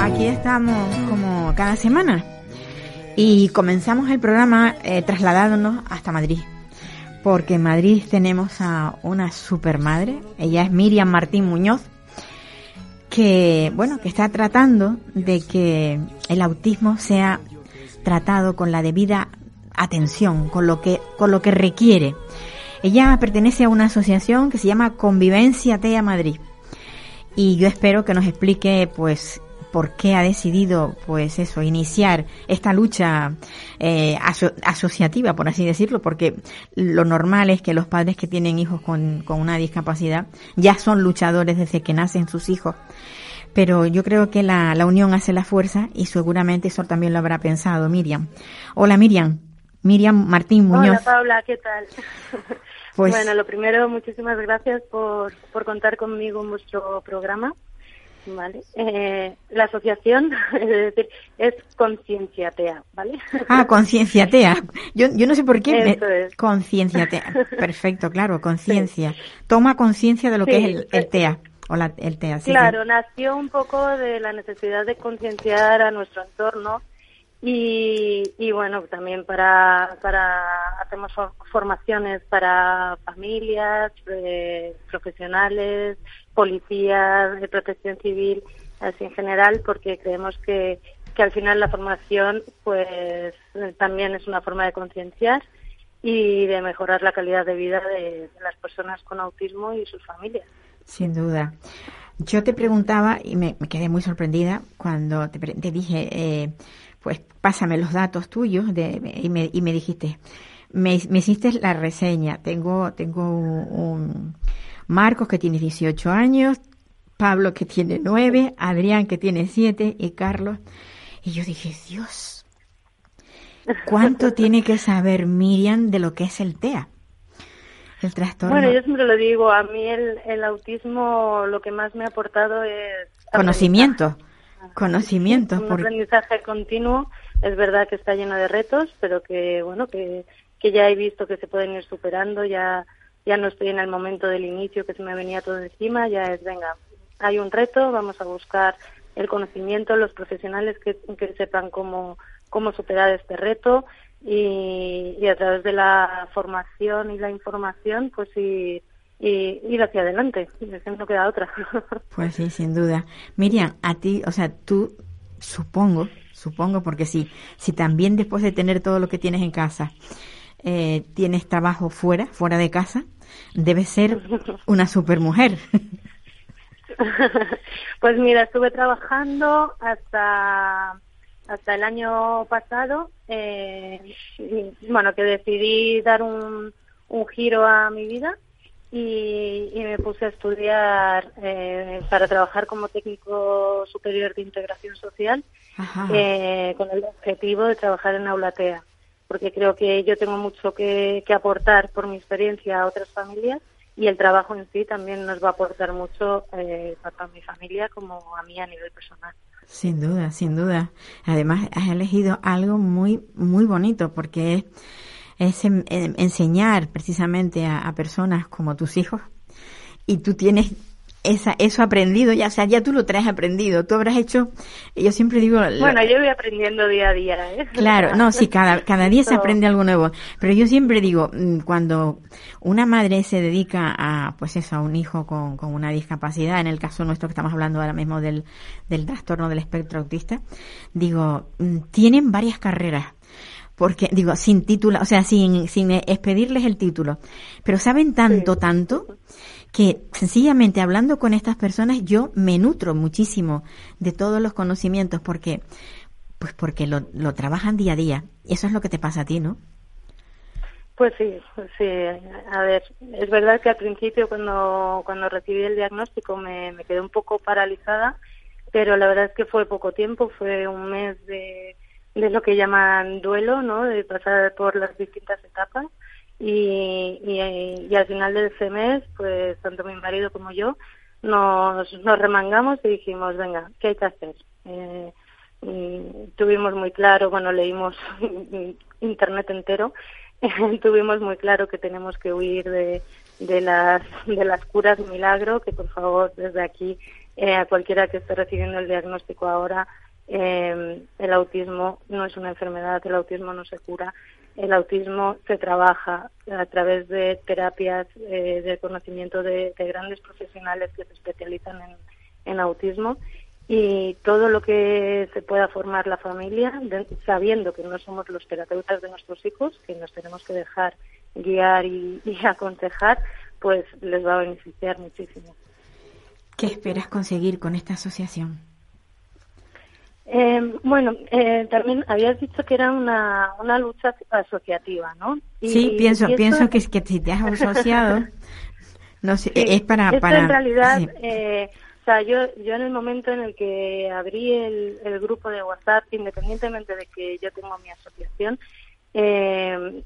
Aquí estamos como cada semana y comenzamos el programa eh, trasladándonos hasta Madrid. Porque en Madrid tenemos a una super madre, ella es Miriam Martín Muñoz, que bueno, que está tratando de que el autismo sea tratado con la debida atención, con lo que con lo que requiere. Ella pertenece a una asociación que se llama Convivencia TEA Madrid y yo espero que nos explique pues por qué ha decidido pues eso iniciar esta lucha eh, aso- asociativa por así decirlo porque lo normal es que los padres que tienen hijos con, con una discapacidad ya son luchadores desde que nacen sus hijos pero yo creo que la, la unión hace la fuerza y seguramente eso también lo habrá pensado Miriam hola Miriam Miriam Martín Muñoz Hola Paula, ¿qué tal? Pues- Bueno, lo primero, muchísimas gracias por, por contar conmigo en vuestro programa. ¿Vale? Eh, la asociación es, decir, es Conciencia TEA, ¿vale? Ah, conciencia TEA. Yo, yo no sé por qué. me- Eso es. Conciencia TEA. Perfecto, claro, conciencia. Toma conciencia de lo que es el, el eh, TEA. O la- el TEA, sí. claro, nació un poco de la necesidad de concienciar a nuestro entorno y, y bueno, también para, para hacemos for- formaciones para familias, eh, profesionales, policías, de protección civil, así en general, porque creemos que, que al final la formación pues eh, también es una forma de concienciar y de mejorar la calidad de vida de, las personas con autismo y sus familias. Sin duda. Yo te preguntaba y me, quedé muy sorprendida cuando te, te dije, eh, pues pásame los datos tuyos de, y, me, y me dijiste, me, me hiciste la reseña. Tengo, tengo un, un Marcos que tiene 18 años, Pablo que tiene 9, Adrián que tiene 7 y Carlos. Y yo dije, Dios, ¿cuánto tiene que saber Miriam de lo que es el TEA? El trastorno. Bueno, yo siempre lo digo, a mí el, el autismo lo que más me ha aportado es Conocimiento, conocimiento. Un aprendizaje continuo, es verdad que está lleno de retos, pero que bueno, que, que ya he visto que se pueden ir superando, ya ya no estoy en el momento del inicio que se me venía todo encima, ya es, venga, hay un reto, vamos a buscar el conocimiento, los profesionales que, que sepan cómo, cómo superar este reto y, y a través de la formación y la información, pues ir, y ir hacia adelante, no queda otra. Pues sí, sin duda. Miriam, a ti, o sea, tú, supongo, supongo, porque sí, si también después de tener todo lo que tienes en casa, eh, tienes trabajo fuera, fuera de casa, debes ser una supermujer. Pues mira, estuve trabajando hasta hasta el año pasado, eh, y, bueno, que decidí dar un, un giro a mi vida y, y me puse a estudiar eh, para trabajar como técnico superior de integración social eh, con el objetivo de trabajar en Aulatea, porque creo que yo tengo mucho que, que aportar por mi experiencia a otras familias y el trabajo en sí también nos va a aportar mucho eh, tanto a mi familia como a mí a nivel personal. Sin duda, sin duda. Además, has elegido algo muy, muy bonito porque es, es en- en- enseñar precisamente a, a personas como tus hijos y tú tienes esa, eso aprendido, ya, o sea, ya tú lo traes aprendido. Tú habrás hecho, yo siempre digo, lo- Bueno, yo voy aprendiendo día a día. ¿eh? Claro, no, sí, cada, cada día se aprende algo nuevo. Pero yo siempre digo, mm, cuando una madre se dedica a, pues eso, a un hijo con, con una discapacidad, en el caso nuestro que estamos hablando ahora mismo del, del trastorno del espectro autista, digo, mm, tienen varias carreras. Porque digo, sin título, o sea, sin, sin expedirles el título, pero saben tanto, tanto, que sencillamente hablando con estas personas yo me nutro muchísimo de todos los conocimientos porque, pues porque lo, lo trabajan día a día. Eso es lo que te pasa a ti, ¿no? Pues sí, pues sí. A ver, es verdad que al principio cuando, cuando recibí el diagnóstico me, me quedé un poco paralizada, pero la verdad es que fue poco tiempo, fue un mes de de lo que llaman duelo, ¿no? De pasar por las distintas etapas. Y, y, al final de ese mes, pues tanto mi marido como yo nos, nos remangamos y dijimos, venga, ¿qué hay que hacer? Eh, tuvimos muy claro, bueno, leímos internet entero, tuvimos muy claro que tenemos que huir de, de las de las curas milagro, que por favor desde aquí eh, a cualquiera que esté recibiendo el diagnóstico ahora eh, el autismo no es una enfermedad, el autismo no se cura. El autismo se trabaja a través de terapias eh, de conocimiento de, grandes profesionales que se especializan en, autismo y todo lo que se pueda formar la familia, sabiendo que no somos los terapeutas de nuestros hijos, que nos tenemos que dejar guiar y aconsejar, pues les va a beneficiar muchísimo. ¿Qué esperas conseguir con esta asociación? Eh, bueno, eh, también habías dicho que era una, una lucha asociativa, ¿no? sí, pienso, pienso que, que si te has asociado, no sé, es para... para en realidad, eh, o sea, yo, yo en el momento en el que abrí el, el grupo de WhatsApp, independientemente de que yo tengo mi asociación, eh,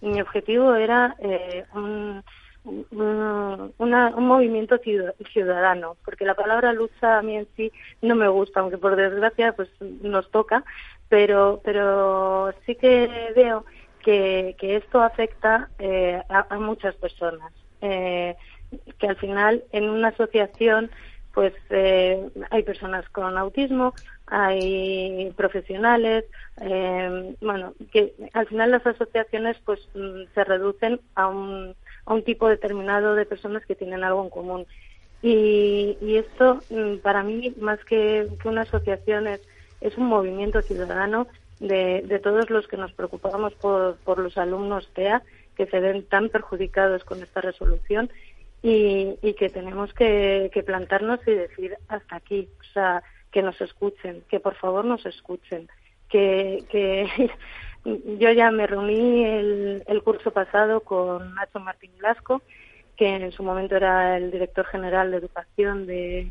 mi objetivo era eh, un un movimiento ciudadano, porque la palabra lucha a mí en sí no me gusta, aunque por desgracia pues nos toca, pero, pero sí que veo que, que esto afecta eh, a, muchas personas, eh, que al final en una asociación pues eh, hay personas con autismo, hay profesionales, bueno, que al final las asociaciones pues mm, se reducen a un a un tipo determinado de personas que tienen algo en común. Y, esto, mm, para mí, más que, una asociación, es, un movimiento ciudadano de, todos los que nos preocupamos por, por los alumnos TEA, que se ven tan perjudicados con esta resolución y, que tenemos que, plantarnos y decir hasta aquí, o sea, que nos escuchen, que por favor nos escuchen, que, que Yo ya me reuní el, el curso pasado con Nacho Martín Blasco, que en su momento era el director general de educación de,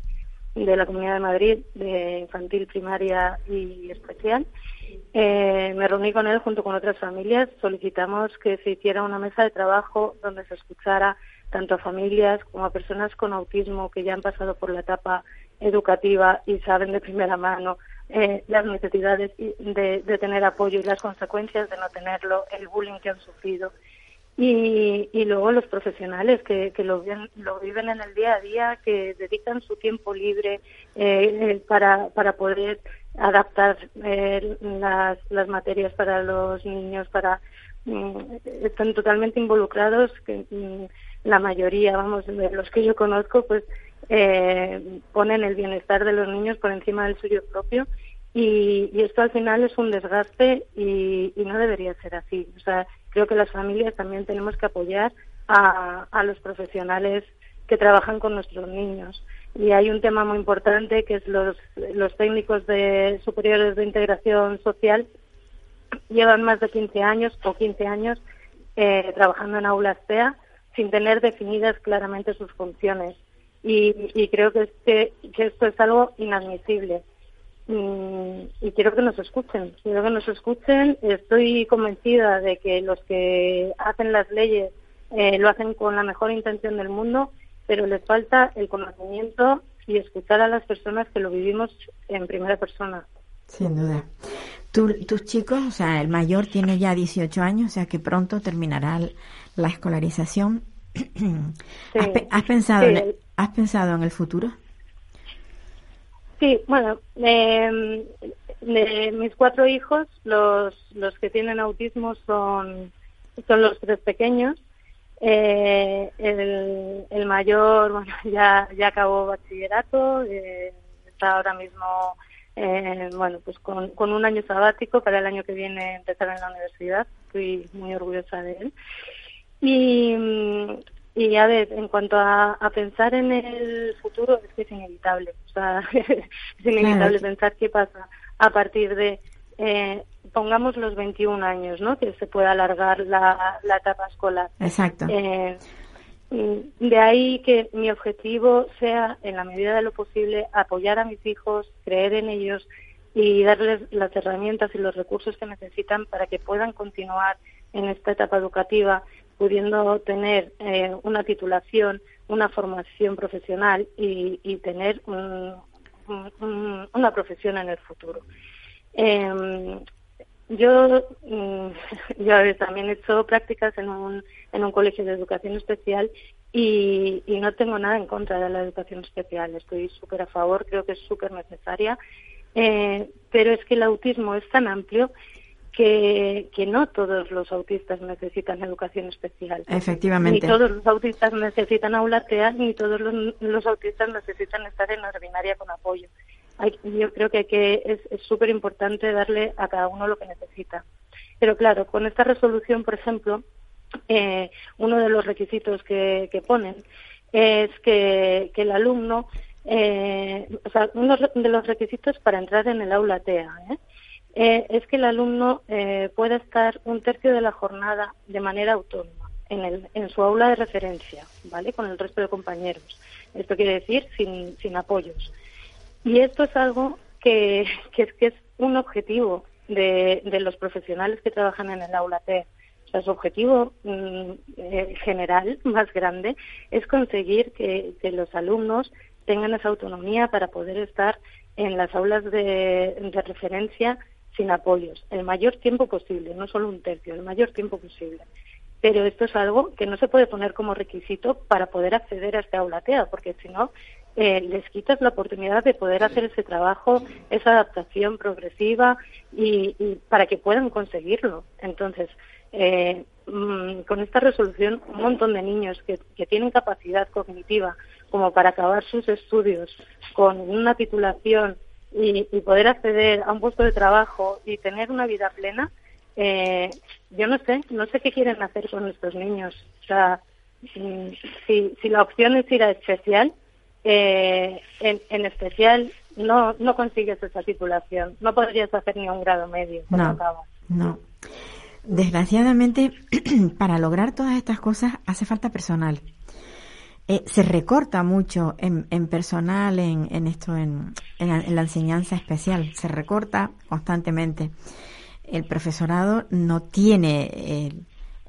la Comunidad de Madrid, de infantil, primaria y especial. Eh, me reuní con él junto con otras familias. Solicitamos que se hiciera una mesa de trabajo donde se escuchara tanto a familias como a personas con autismo que ya han pasado por la etapa educativa y saben de primera mano eh, las necesidades de, de, tener apoyo y las consecuencias de no tenerlo, el bullying que han sufrido. Y, y luego los profesionales que, que lo, lo, viven en el día a día, que dedican su tiempo libre eh, eh para, para poder adaptar eh, las, las materias para los niños, para mm, están totalmente involucrados, que mm, la mayoría, vamos, de los que yo conozco, pues eh, ponen el bienestar de los niños por encima del suyo propio y, esto al final es un desgaste y, no debería ser así. O sea, creo que las familias también tenemos que apoyar a, los profesionales que trabajan con nuestros niños. Y hay un tema muy importante que es los, los técnicos de superiores de integración social llevan más de 15 años o 15 años eh, trabajando en aulas TEA sin tener definidas claramente sus funciones. Y, creo que, que esto es algo inadmisible. Mm, y, quiero que nos escuchen, quiero que nos escuchen. Estoy convencida de que los que hacen las leyes eh, lo hacen con la mejor intención del mundo, pero les falta el conocimiento y escuchar a las personas que lo vivimos en primera persona. Sin duda. tus chicos, o sea, el mayor tiene ya 18 años, o sea que pronto terminará la escolarización. ¿Has, pensado ¿Has pensado en el futuro? Sí, bueno, eh, de mis cuatro hijos, los, los que tienen autismo son, son los tres pequeños. Eh, el, el mayor, bueno, ya, ya acabó bachillerato, eh, está ahora mismo eh, bueno, pues con, con un año sabático para el año que viene empezar en la universidad. Estoy muy orgullosa de él. Y, y a ver, en cuanto a, a, pensar en el futuro, es que es inevitable. O sea, es inevitable pensar qué pasa a partir de, eh, pongamos los 21 años, ¿no? Que se pueda alargar la, la etapa escolar. Exacto. Eh, de ahí que mi objetivo sea, en la medida de lo posible, apoyar a mis hijos, creer en ellos y darles las herramientas y los recursos que necesitan para que puedan continuar en esta etapa educativa, pudiendo tener eh, una titulación, una formación profesional y, y tener un, un, una profesión en el futuro. Eh, yo, mm, yo también he hecho prácticas en un, en un colegio de educación especial y, y no tengo nada en contra de la educación especial. Estoy súper a favor, creo que es súper necesaria. Eh, pero es que el autismo es tan amplio que, que no todos los autistas necesitan educación especial. Efectivamente. Ni todos los autistas necesitan aula TEA, ni todos los, los autistas necesitan estar en la ordinaria con apoyo yo creo que, hay que es súper importante darle a cada uno lo que necesita. Pero claro, con esta resolución, por ejemplo, eh, uno de los requisitos que, que ponen es que, que el alumno, eh, o sea, uno de los requisitos para entrar en el aula TEA, ¿eh? Eh es que el alumno eh, pueda estar un tercio de la jornada de manera autónoma en, el, en su aula de referencia, ¿vale? Con el resto de compañeros. Esto quiere decir sin, sin apoyos. Y esto es algo que, que, es, que es un objetivo de, de, los profesionales que trabajan en el aula T. O sea, su objetivo mm, eh, general más grande es conseguir que, que, los alumnos tengan esa autonomía para poder estar en las aulas de, de referencia sin apoyos, el mayor tiempo posible, no solo un tercio, el mayor tiempo posible pero esto es algo que no se puede poner como requisito para poder acceder a este aula TEA, porque si no, eh, les quitas la oportunidad de poder hacer ese trabajo, esa adaptación progresiva y, para que puedan conseguirlo. Entonces, eh, mmm, con esta resolución, un montón de niños que, que tienen capacidad cognitiva como para acabar sus estudios con una titulación y, y poder acceder a un puesto de trabajo y tener una vida plena, eh, yo no sé, no sé qué quieren hacer con estos niños. O sea, si, si la opción es ir a especial, eh, en, en, especial no, no consigues esa titulación. No podrías hacer ni un grado medio no, No. Desgraciadamente, para lograr todas estas cosas hace falta personal. Eh, se recorta mucho en, en personal en, en esto, en, en, la, en la enseñanza especial. Se recorta constantemente. El profesorado no tiene el,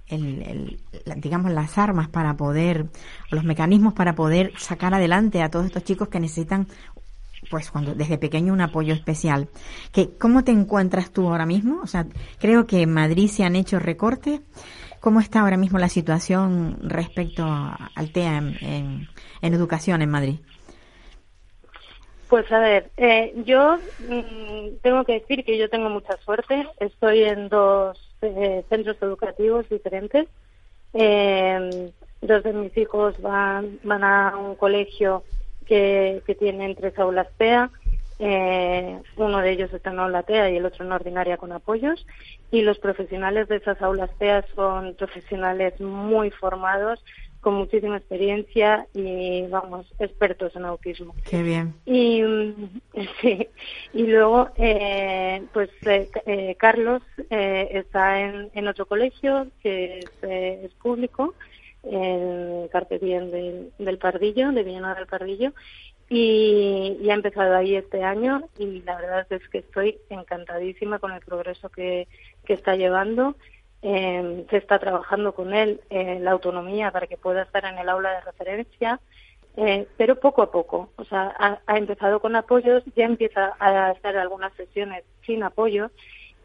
el, digamos las armas para poder los mecanismos para poder sacar adelante a todos estos chicos que necesitan pues cuando desde pequeño un apoyo especial. Que cómo te encuentras tú ahora mismo o sea creo que en Madrid se han hecho recortes cómo está ahora mismo la situación respecto al TEA en, educación en Madrid pues a ver, eh, yo mmm, tengo que decir que yo tengo mucha suerte. Estoy en dos eh, centros educativos diferentes. Eh, dos de mis hijos van, van a un colegio que, que tiene tres aulas TEA. Eh, uno de ellos está en aula TEA y el otro en ordinaria con apoyos. Y los profesionales de esas aulas TEA son profesionales muy formados, con muchísima experiencia y, vamos, expertos en autismo. Qué bien. Y, sí, y luego, eh, pues, eh, eh, Carlos eh, está en, en, otro colegio que es, eh, es público, en Carpe Diem del, del Pardillo, de Villanueva del Pardillo, y, y, ha empezado ahí este año y la verdad es que estoy encantadísima con el progreso que, que está llevando eh, se está trabajando con él eh, la autonomía para que pueda estar en el aula de referencia, eh, pero poco a poco. O sea, ha, ha, empezado con apoyos, ya empieza a hacer algunas sesiones sin apoyo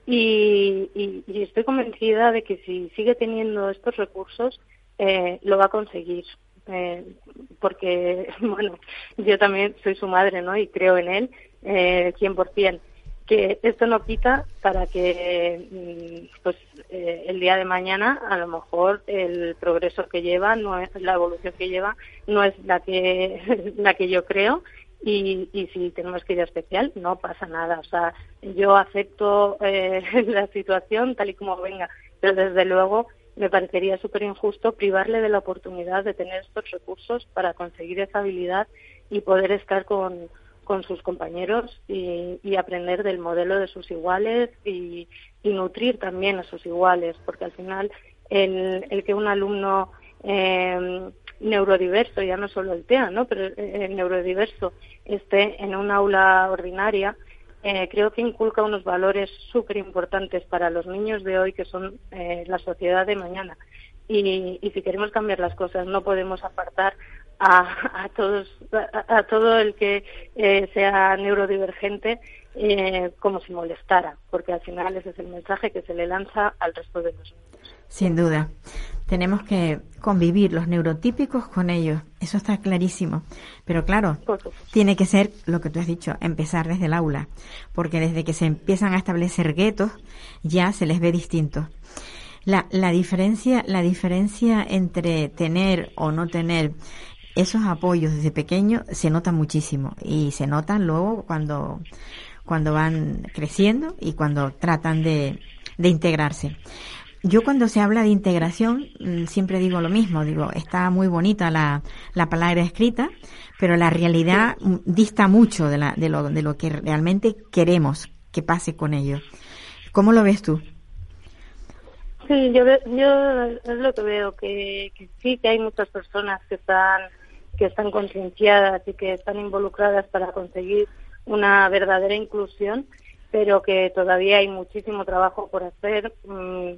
y, y, y estoy convencida de que si sigue teniendo estos recursos, eh, lo va a conseguir. Eh, porque, bueno, yo también soy su madre, ¿no? Y creo en él eh, 100% que esto no quita para que mm, pues eh, el día de mañana a lo mejor el progreso que lleva no es la evolución que lleva no es la que la que yo creo y, y si tenemos que ir a especial, no pasa nada. O sea, yo acepto eh, la situación tal y como venga, pero desde luego me parecería súper injusto privarle de la oportunidad de tener estos recursos para conseguir esa habilidad y poder estar con, con sus compañeros y, y, aprender del modelo de sus iguales y, nutrir también a sus iguales, porque al final el, el que un alumno eh, neurodiverso, ya no solo el TEA, ¿no? pero el neurodiverso esté en un aula ordinaria, eh, creo que inculca unos valores súper importantes para los niños de hoy, que son eh, la sociedad de mañana. Y, y, si queremos cambiar las cosas, no podemos apartar a, a todos, a, todo el que eh, sea neurodivergente eh, como si molestara, porque al final ese es el mensaje que se le lanza al resto de los niños. Sin duda tenemos que convivir los neurotípicos con ellos. Eso está clarísimo. Pero claro, tiene que ser lo que tú has dicho, empezar desde el aula. Porque desde que se empiezan a establecer guetos, ya se les ve distinto. La, la diferencia, la diferencia entre tener o no tener esos apoyos desde pequeño se nota muchísimo. Y se notan luego cuando, cuando van creciendo y cuando tratan de, de integrarse. Yo cuando se habla de integración mm, siempre digo lo mismo, digo, está muy bonita la, la palabra escrita, pero la realidad mm, dista mucho de, la, de, lo, de lo que realmente queremos que pase con ellos. ¿Cómo lo ves tú? Sí, yo, yo es lo que veo, que, que sí que hay muchas personas que están, que están concienciadas y que están involucradas para conseguir una verdadera inclusión, pero que todavía hay muchísimo trabajo por hacer. Mmm,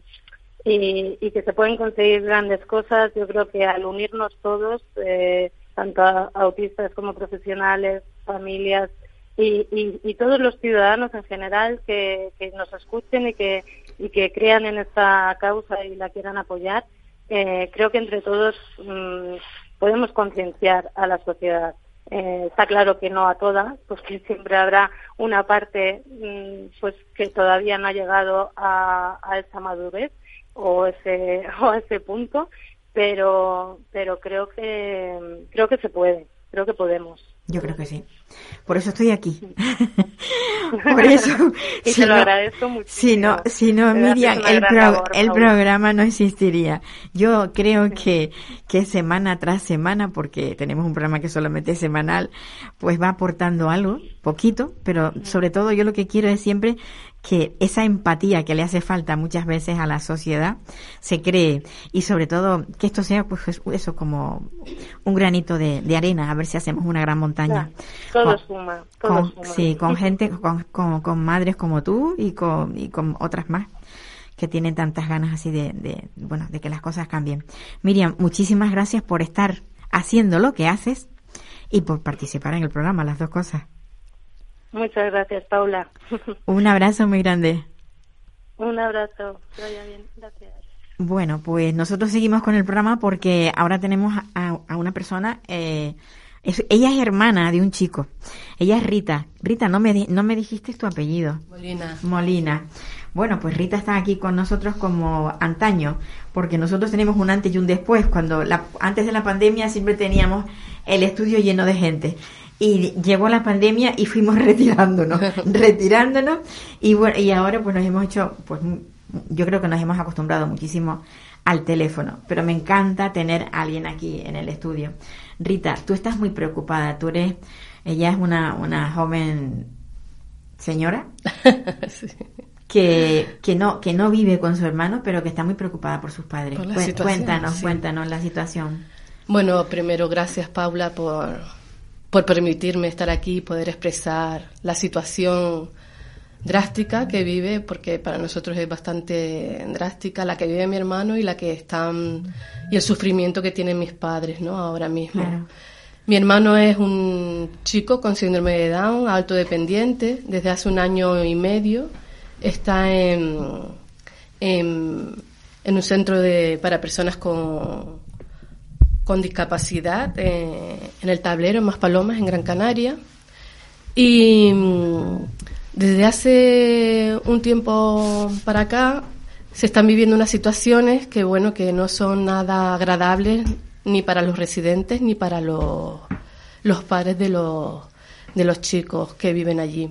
y, y, que se pueden conseguir grandes cosas. Yo creo que al unirnos todos, eh, tanto autistas como profesionales, familias y, y, y, todos los ciudadanos en general que, que nos escuchen y que, y que crean en esta causa y la quieran apoyar, eh, creo que entre todos mmm, podemos concienciar a la sociedad. Eh, está claro que no a todas, porque siempre habrá una parte mmm, pues que todavía no ha llegado a, a esa madurez, o ese o ese punto pero pero creo que creo que se puede creo que podemos. Yo creo que sí. Por eso estoy aquí. Por eso y si te lo no, agradezco mucho si no si no Miriam el, pro, labor, el programa no existiría. Yo creo que que semana tras semana porque tenemos un programa que solamente es semanal pues va aportando algo poquito pero sobre todo yo lo que quiero es siempre que esa empatía que le hace falta muchas veces a la sociedad se cree. Y sobre todo que esto sea pues eso como un granito de, de arena a ver si hacemos una gran montaña. Todo con, suma todo con, suma. sí con gente con, con, con, madres como tú y con, y con otras más que tienen tantas ganas así de, de bueno de que las cosas cambien. Miriam muchísimas gracias por estar haciendo lo que haces y por participar en el programa las dos cosas Muchas gracias, Paula. Un abrazo muy grande. Un abrazo. Que vaya bien. Gracias. Bueno, pues nosotros seguimos con el programa porque ahora tenemos a, a una persona. Eh, es, ella es hermana de un chico. Ella es Rita. Rita, no me, no me dijiste tu apellido. Molina. Molina. Bueno, pues Rita está aquí con nosotros como antaño, porque nosotros tenemos un antes y un después. Cuando la, antes de la pandemia siempre teníamos el estudio lleno de gente y llegó la pandemia y fuimos retirándonos, retirándonos y bueno, y ahora pues nos hemos hecho, pues yo creo que nos hemos acostumbrado muchísimo al teléfono, pero me encanta tener a alguien aquí en el estudio. Rita, tú estás muy preocupada, tú eres, ella es una, una joven señora sí. que, que no, que no vive con su hermano, pero que está muy preocupada por sus padres. Por cuéntanos, sí. cuéntanos la situación. Bueno, primero gracias Paula por por permitirme estar aquí y poder expresar la situación drástica que vive, porque para nosotros es bastante drástica, la que vive mi hermano y la que están, y el sufrimiento que tienen mis padres, ¿no? Ahora mismo. Claro. Mi hermano es un chico con síndrome de Down, alto dependiente, desde hace un año y medio. Está en, en, en un centro de, para personas con, con discapacidad eh, en el tablero en Maspalomas, en Gran Canaria. Y mm, desde hace un tiempo para acá se están viviendo unas situaciones que, bueno, que no son nada agradables ni para los residentes ni para los, los padres de los, de los chicos que viven allí.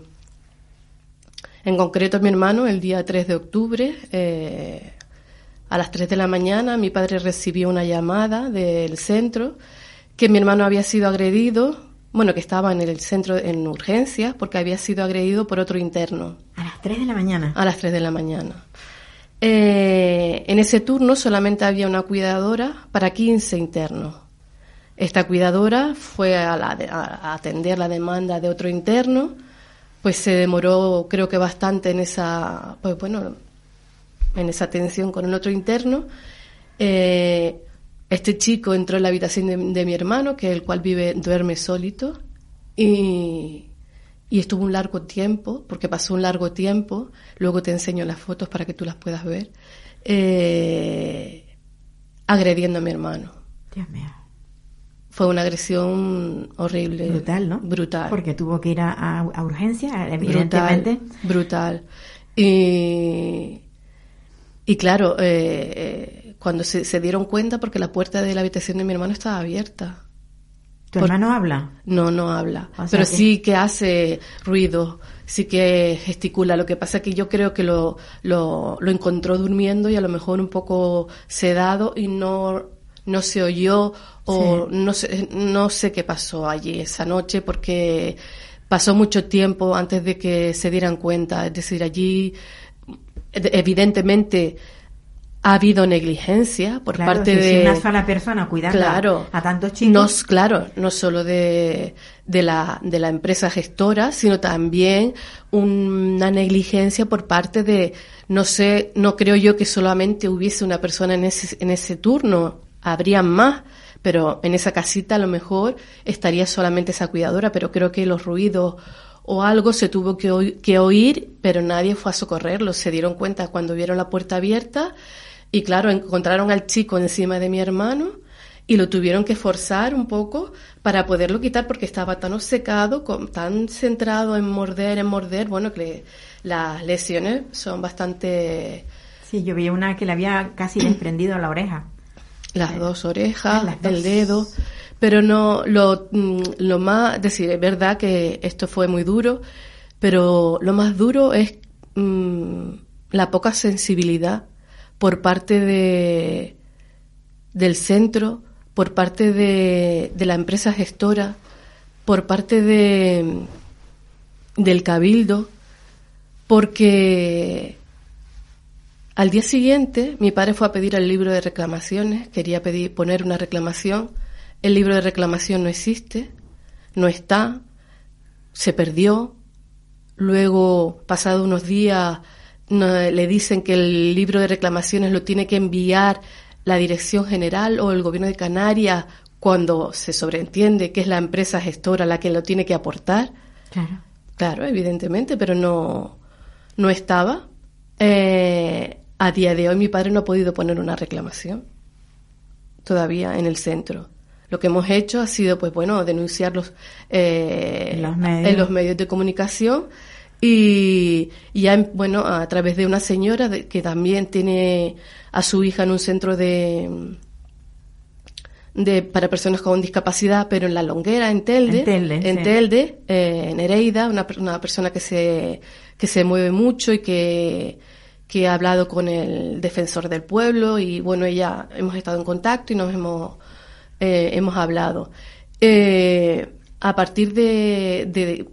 En concreto, mi hermano, el día 3 de octubre, eh, a las 3 de la mañana, mi padre recibió una llamada del centro que mi hermano había sido agredido, bueno, que estaba en el centro en urgencias porque había sido agredido por otro interno. A las 3 de la mañana. A las 3 de la mañana. Eh, en ese turno solamente había una cuidadora para 15 internos. Esta cuidadora fue a, a, atender la demanda de otro interno, pues se demoró creo que bastante en esa, pues bueno, en esa atención con el otro interno. Eh, este chico entró en la habitación de, mi hermano, que el cual vive, duerme solito, y, y estuvo un largo tiempo, porque pasó un largo tiempo, luego te enseño las fotos para que tú las puedas ver, eh, agrediendo a mi hermano. Dios mío. Fue una agresión horrible. Brutal, ¿no? Brutal. Porque tuvo que ir a, a, urgencia, evidentemente. Brutal. Y, y claro, eh, eh, cuando se, se, dieron cuenta, porque la puerta de la habitación de mi hermano estaba abierta. ¿Tu hermano habla? No, no habla. pero sí que hace ruido, sí que gesticula. Lo que pasa es que yo creo que lo, lo, lo encontró durmiendo y a lo mejor un poco sedado y no, no se oyó o no, sé, no sé qué pasó allí esa noche porque pasó mucho tiempo antes de que se dieran cuenta. Es decir, allí evidentemente ha habido negligencia por parte de una sola persona cuidando claro, a tantos chicos. No, claro, no solo de, de, la, de la empresa gestora, sino también una negligencia por parte de, no sé, no creo yo que solamente hubiese una persona en ese, en ese turno, habrían más, pero en esa casita a lo mejor estaría solamente esa cuidadora, pero creo que los ruidos o algo se tuvo que, oír, que oír pero nadie fue a socorrerlo. Se dieron cuenta cuando vieron la puerta abierta y claro, encontraron al chico encima de mi hermano y lo tuvieron que forzar un poco para poderlo quitar porque estaba tan obcecado, tan centrado en morder, en morder, bueno, que las lesiones son bastante... Sí, yo vi una que le había casi desprendido la oreja. Las dos orejas, las el dedo, pero no, lo, mm, lo más, decir, es verdad que esto fue muy duro, pero lo más duro es mmm, la poca sensibilidad por parte de, del centro, por parte de, de la empresa gestora, por parte de, del cabildo, porque al día siguiente mi padre fue a pedir el libro de reclamaciones, quería pedir, poner una reclamación, el libro de reclamación no existe, no está, se perdió, luego, pasado unos días, le dicen que el libro de reclamaciones lo tiene que enviar la Dirección General o el Gobierno de Canarias cuando se sobreentiende que es la empresa gestora la que lo tiene que aportar. Claro. Claro, evidentemente, pero no, no estaba. Eh, a día de hoy mi padre no ha podido poner una reclamación todavía en el centro. Lo que hemos hecho ha sido, pues bueno, denunciarlos eh, en, los medios. en los medios de comunicación y, ya, bueno, a través de una señora que también tiene a su hija en un centro de, de para personas con discapacidad, pero en La Longuera, en Telde, en Telde, eh, en Ereida, una, una, persona que se, que se mueve mucho y que, que ha hablado con el defensor del pueblo y bueno, ella hemos estado en contacto y nos hemos, eh, hemos hablado. Eh, a partir de, de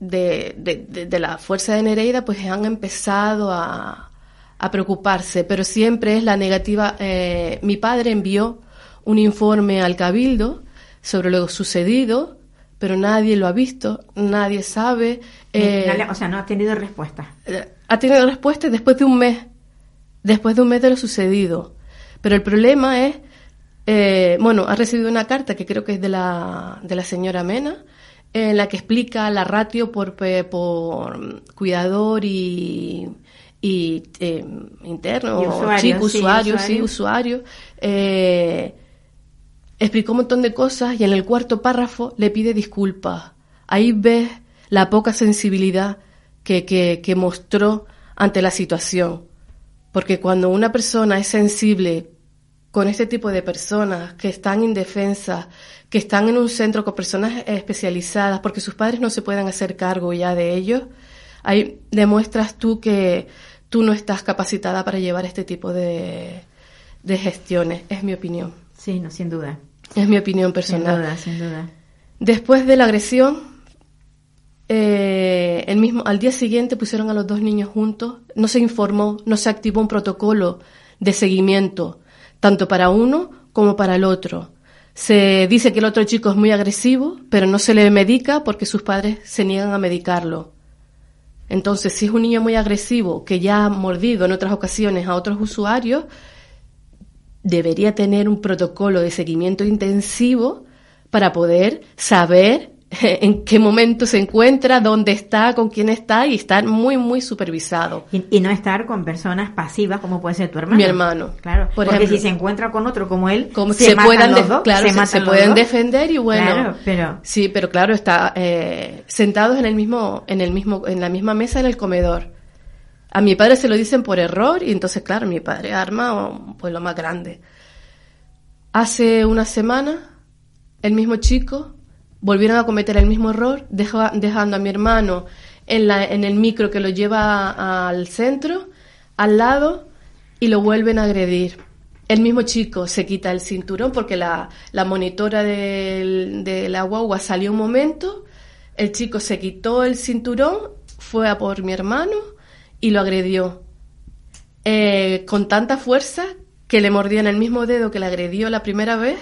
de, de, de, la fuerza de Nereida, pues han empezado a, a preocuparse, pero siempre es la negativa. Eh, mi padre envió un informe al cabildo sobre lo sucedido, pero nadie lo ha visto, nadie sabe. Eh, o sea, no ha tenido respuesta. Ha tenido respuesta después de un mes, después de un mes de lo sucedido. Pero el problema es, eh, bueno, ha recibido una carta que creo que es de la, de la señora Mena, en la que explica la ratio por, por cuidador y, y eh, interno, usuario, usuario, sí, usuario. Eh, explicó un montón de cosas y en el cuarto párrafo le pide disculpas. Ahí ves la poca sensibilidad que, que, que mostró ante la situación. Porque cuando una persona es sensible con este tipo de personas que están indefensas, que están en un centro con personas especializadas, porque sus padres no se pueden hacer cargo ya de ellos, ahí demuestras tú que tú no estás capacitada para llevar este tipo de, de gestiones, es mi opinión. Sí, no, sin duda. Es mi opinión personal. Sin duda, sin duda. Después de la agresión, eh, el mismo, al día siguiente pusieron a los dos niños juntos, no se informó, no se activó un protocolo de seguimiento, tanto para uno como para el otro. Se dice que el otro chico es muy agresivo, pero no se le medica porque sus padres se niegan a medicarlo. Entonces, si es un niño muy agresivo que ya ha mordido en otras ocasiones a otros usuarios, debería tener un protocolo de seguimiento intensivo para poder saber en qué momento se encuentra, dónde está, con quién está y estar muy, muy supervisado. Y, no estar con personas pasivas como puede ser tu hermano. Mi hermano. Claro, Por porque si se encuentra con otro como él, como se, puedan los dos, claro, se, se, pueden defender y bueno. Claro, pero... Sí, pero claro, está eh, sentados en el mismo, en el mismo, en la misma mesa en el comedor. A mi padre se lo dicen por error y entonces, claro, mi padre arma pues lo más grande. Hace una semana, el mismo chico volvieron a cometer el mismo error, dejando a mi hermano en, la, en el micro que lo lleva al centro, al lado, y lo vuelven a agredir. El mismo chico se quita el cinturón porque la, monitora de la guagua salió un momento, el chico se quitó el cinturón, fue a por mi hermano y lo agredió. Eh, con tanta fuerza que le mordió en el mismo dedo que le agredió la primera vez,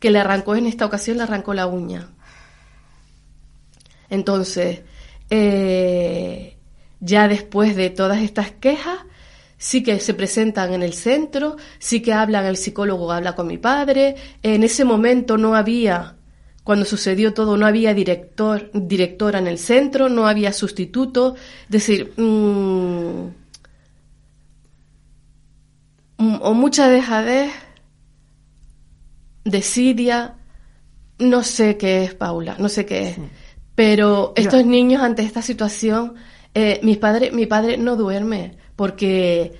que le arrancó en esta ocasión, le arrancó la uña. Entonces, eh, ya después de todas estas quejas, sí que se presentan en el centro, sí que hablan, el psicólogo habla con mi padre. En ese momento no había, cuando sucedió todo, no había director, directora en el centro, no había sustituto. Es decir, mm, mm, o mucha dejadez, desidia, no sé qué es, Paula, no sé qué es. Pero estos niños ante esta situación, eh, mi padre, mi padre no duerme porque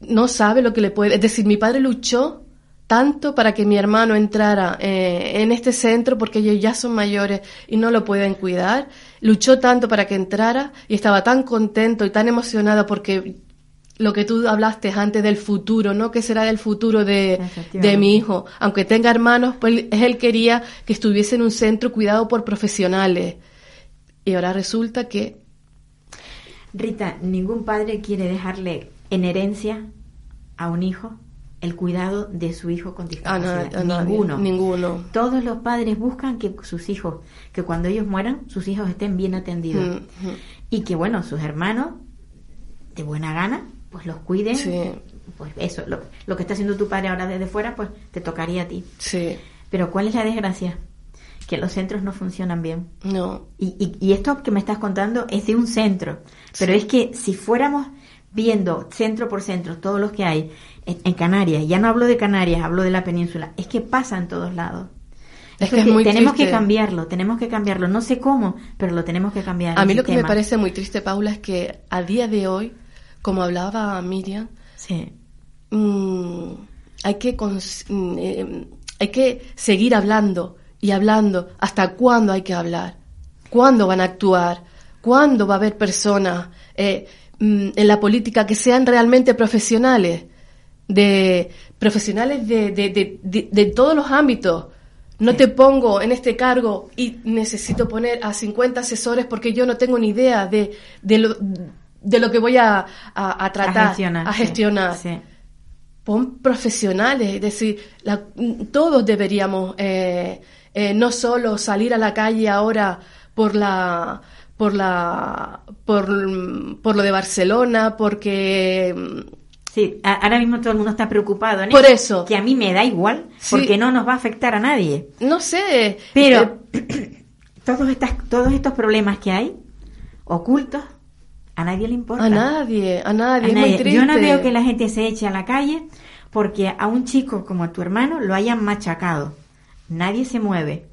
no sabe lo que le puede. Es decir, mi padre luchó tanto para que mi hermano entrara eh, en este centro porque ellos ya son mayores y no lo pueden cuidar. Luchó tanto para que entrara y estaba tan contento y tan emocionado porque lo que tú hablaste antes del futuro, ¿no? ¿Qué será del futuro de, de mi hijo? Aunque tenga hermanos, pues él quería que estuviese en un centro cuidado por profesionales. Y ahora resulta que... Rita, ningún padre quiere dejarle en herencia a un hijo el cuidado de su hijo con discapacidad. ninguno. ninguno. Todos los padres buscan que sus hijos, que cuando ellos mueran, sus hijos estén bien atendidos. Mm, mm. Y que, bueno, sus hermanos, de buena gana, pues los cuiden. Pues eso, lo, lo, que está haciendo tu padre ahora desde fuera, pues te tocaría a ti. Sí. Pero ¿cuál es la desgracia? Que los centros no funcionan bien. No. Y, y, esto que me estás contando es de un centro, pero es que si fuéramos viendo centro por centro todos los que hay en, Canarias, ya no hablo de Canarias, hablo de la península, es que pasa en todos lados. Es que, tenemos que cambiarlo, tenemos que cambiarlo. No sé cómo, pero lo tenemos que cambiar. A mí lo que me parece muy triste, Paula, es que a día de hoy, como hablaba Miriam, sí. Mm, hay que mm, eh, hay que seguir hablando y hablando. ¿Hasta cuándo hay que hablar? ¿Cuándo van a actuar? ¿Cuándo va a haber personas eh, mm, en la política que sean realmente profesionales? De profesionales de, de, de, todos los ámbitos. No te pongo en este cargo y necesito poner a 50 asesores porque yo no tengo ni idea de, de, lo, de lo que voy a, a, tratar, a gestionar. Pon profesionales, es decir, todos deberíamos eh, eh, no solo salir a la calle ahora por la por la por, por lo de Barcelona porque Sí, ahora mismo todo el mundo está preocupado. Por eso. Que a mí me da igual, porque no nos va a afectar a nadie. No sé. Pero todos, estas, todos estos problemas que hay, ocultos, a nadie le importa. A nadie, a nadie. Yo no veo que la gente se eche a la calle porque a un chico como a tu hermano lo hayan machacado nadie se mueve.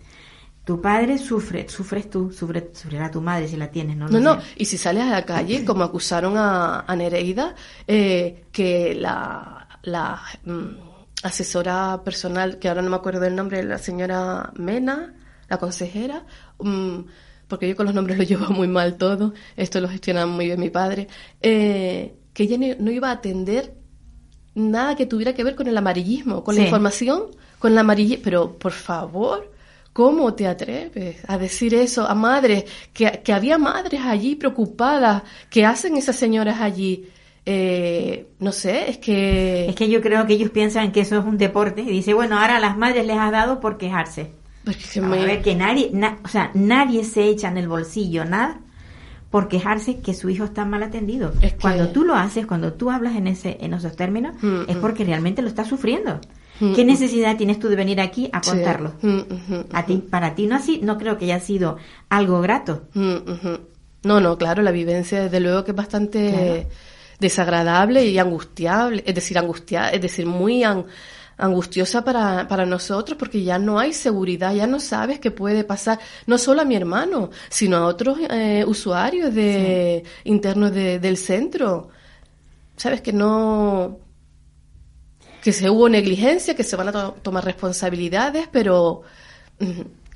Tu padre sufre, sufres tú, sufre, sufrirá tu madre si la tienes, ¿no? No, no, y si sales a la calle, como acusaron a, Nereida, eh, que la, la, mm, asesora personal, que ahora no me acuerdo del nombre, la señora Mena, la consejera, mm, porque yo con los nombres lo llevo muy mal todo, esto lo gestiona muy bien mi padre, eh, que ella no, no iba a atender nada que tuviera que ver con el amarillismo, con la información, con el amarillismo. Pero, por favor, ¿cómo te atreves a decir eso a madres? Que, que había madres allí preocupadas. ¿Qué hacen esas señoras allí? Eh, no sé, es que... Es que yo creo que ellos piensan que eso es un deporte y dice, bueno, ahora a las madres les has dado por quejarse. porque A me- ver, que nadie, na- o sea, nadie se echa en el bolsillo nada por quejarse que su hijo está mal atendido. Es que- Cuando tú lo haces, cuando tú hablas en ese, en esos términos, Mm, es mm. porque realmente lo estás sufriendo. Mm, ¿Qué mm. necesidad tienes tú de venir aquí a contarlo? Mm, A ti, para ti no así, no creo que haya sido algo grato. No, no, claro, la vivencia desde luego que es bastante Claro. desagradable y angustiable, es decir, angustia, es decir, muy an- angustiosa para, para nosotros porque ya no hay seguridad, ya no sabes qué puede pasar, no solo a mi hermano, sino a otros eh, usuarios de internos de- del centro. Sabes que no que se hubo negligencia, que se van a to- tomar responsabilidades, pero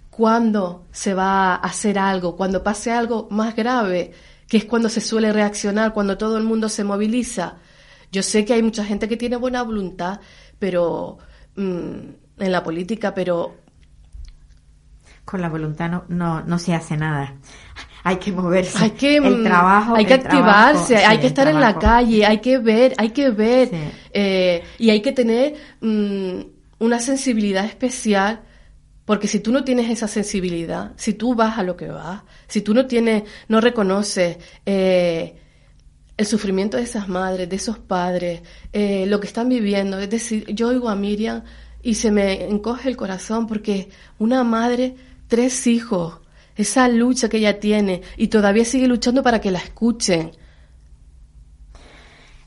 ¿cuándo se va a hacer algo? Cuando pase algo más grave, que es cuando se suele reaccionar, cuando todo el mundo se moviliza. Yo sé que hay mucha gente que tiene buena voluntad, pero mm, en la política, pero Con la voluntad no, no, no se hace nada. Hay que moverse. hay que el mm, trabajo, hay que trabajo, activarse, sí, hay que estar en la calle, hay que ver, hay que ver Sí. eh, y hay que tener mm, una sensibilidad especial porque si tú no tienes esa sensibilidad, si tú vas a lo que vas, si tú no tienes, no reconoces eh, el sufrimiento de esas madres, de esos padres, eh, lo que están viviendo, es decir, yo oigo a Miriam y se me encoge el corazón porque una madre, tres hijos, esa lucha que ella tiene y todavía sigue luchando para que la escuchen.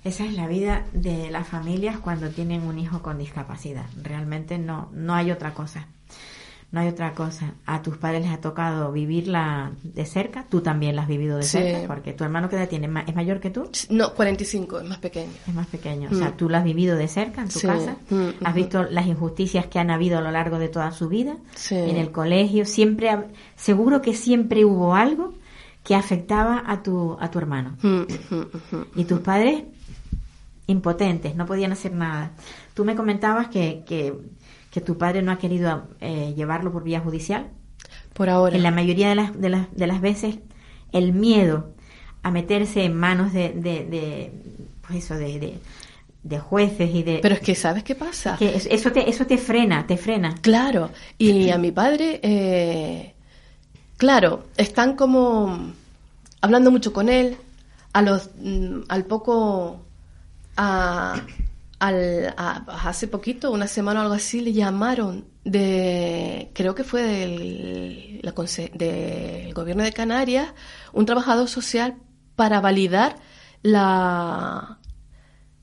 Esa es la vida de las familias cuando tienen un hijo con discapacidad. Realmente no, no hay otra cosa. No hay otra cosa. A tus padres les ha tocado vivirla de cerca. Tú también la has vivido de Sí. cerca. Porque tu hermano que edad tiene es mayor que tú. No, 45, es más pequeño. Es más pequeño. O sea, Mm. tú la has vivido de cerca en tu Sí. casa. Mm, Has visto las injusticias que han habido a lo largo de toda su vida. Sí. En el colegio. Siempre, seguro que siempre hubo algo que afectaba a tu, a tu hermano. Mm. Y tus padres impotentes, no podían hacer nada. Tú me comentabas que, que, que tu padre no ha querido eh, llevarlo por vía judicial. Por ahora. En la mayoría de las, de las, de las veces, el miedo a meterse en manos de, de, de, pues eso, de, de, de jueces y de... Pero es que, ¿sabes qué pasa? que es- eso te, eso te frena, te frena. Claro, y a mi padre, eh, claro, están como hablando mucho con él. A los, mm, al poco, a, al, a- hace poquito, una semana o algo así, le llamaron de, creo que fue del, la del gobierno de Canarias, un trabajador social para validar la,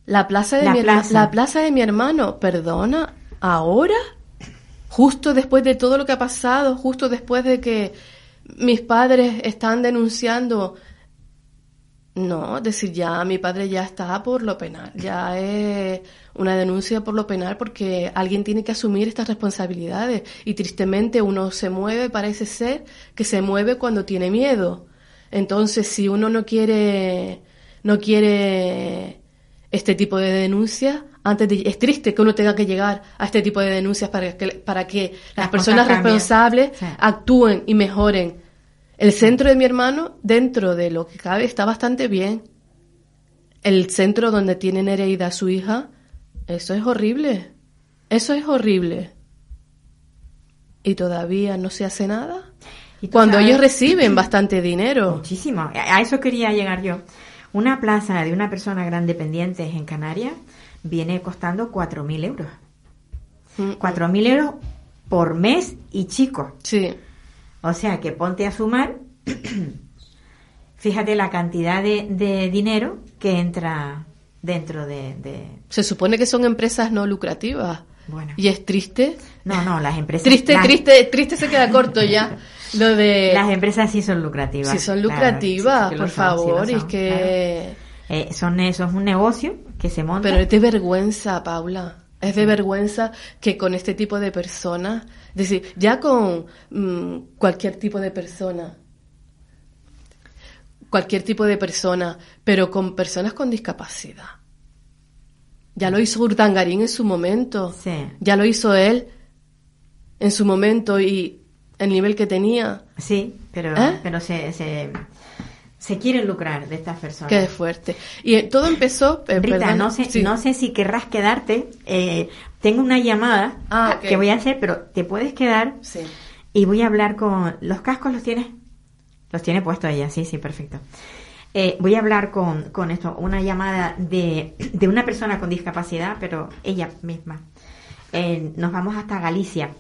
la plaza de La mi plaza. la plaza de mi hermano. Perdona, ahora, justo después de todo lo que ha pasado, justo después de que mis padres están denunciando. No, es decir, ya mi padre ya está por lo penal, ya es una denuncia por lo penal porque alguien tiene que asumir estas responsabilidades y tristemente uno se mueve, parece ser que se mueve cuando tiene miedo. Entonces, si uno no quiere, no quiere este tipo de denuncias, antes de, es triste que uno tenga que llegar a este tipo de denuncias para que, para que las Las personas responsables Sí. actúen y mejoren. El centro de mi hermano, dentro de lo que cabe, está bastante bien. El centro donde tiene Nereida a su hija, eso es horrible. Eso es horrible. Y todavía no se hace nada. Y Cuando sabes- ellos reciben bastante dinero. Muchísimo. A eso quería llegar yo. Una plaza de una persona gran dependiente en Canarias viene costando 4.000 euros. Mm, 4.000 euros por mes y chico. Sí. O sea que ponte a sumar, fíjate la cantidad de, de dinero que entra dentro de, de- Se supone que son empresas no lucrativas. Bueno. Y es triste. No, no, las empresas... Triste, las- triste, triste se queda corto ya. Lo de... Las empresas sí son lucrativas. Si son claro, lucrativas, sí, sí por son, sí favor, y es que... claro. Eh, son eso es un negocio que se monta Pero es de vergüenza, Paula. Es de vergüenza que con este tipo de personas, es decir, ya con mm, cualquier tipo de persona, cualquier tipo de persona, pero con personas con discapacidad. Ya lo hizo Urdangarín en su momento, Sí. ya lo hizo él en su momento y el nivel que tenía. Sí, pero, ¿Eh? pero se, se, se quieren lucrar de estas personas. Qué fuerte. Y eh, todo empezó. eh, Rita, perdón, no sé, sí. no sé si querrás quedarte. eh, tengo una llamada Ah, que voy a hacer, pero te puedes quedar Sí. y voy a hablar con... ¿Los cascos los tienes? Los tiene puesto ella, sí, sí, perfecto. Eh, voy a hablar con, con esto, una llamada de, de una persona con discapacidad, pero ella misma. Nos vamos hasta Galicia.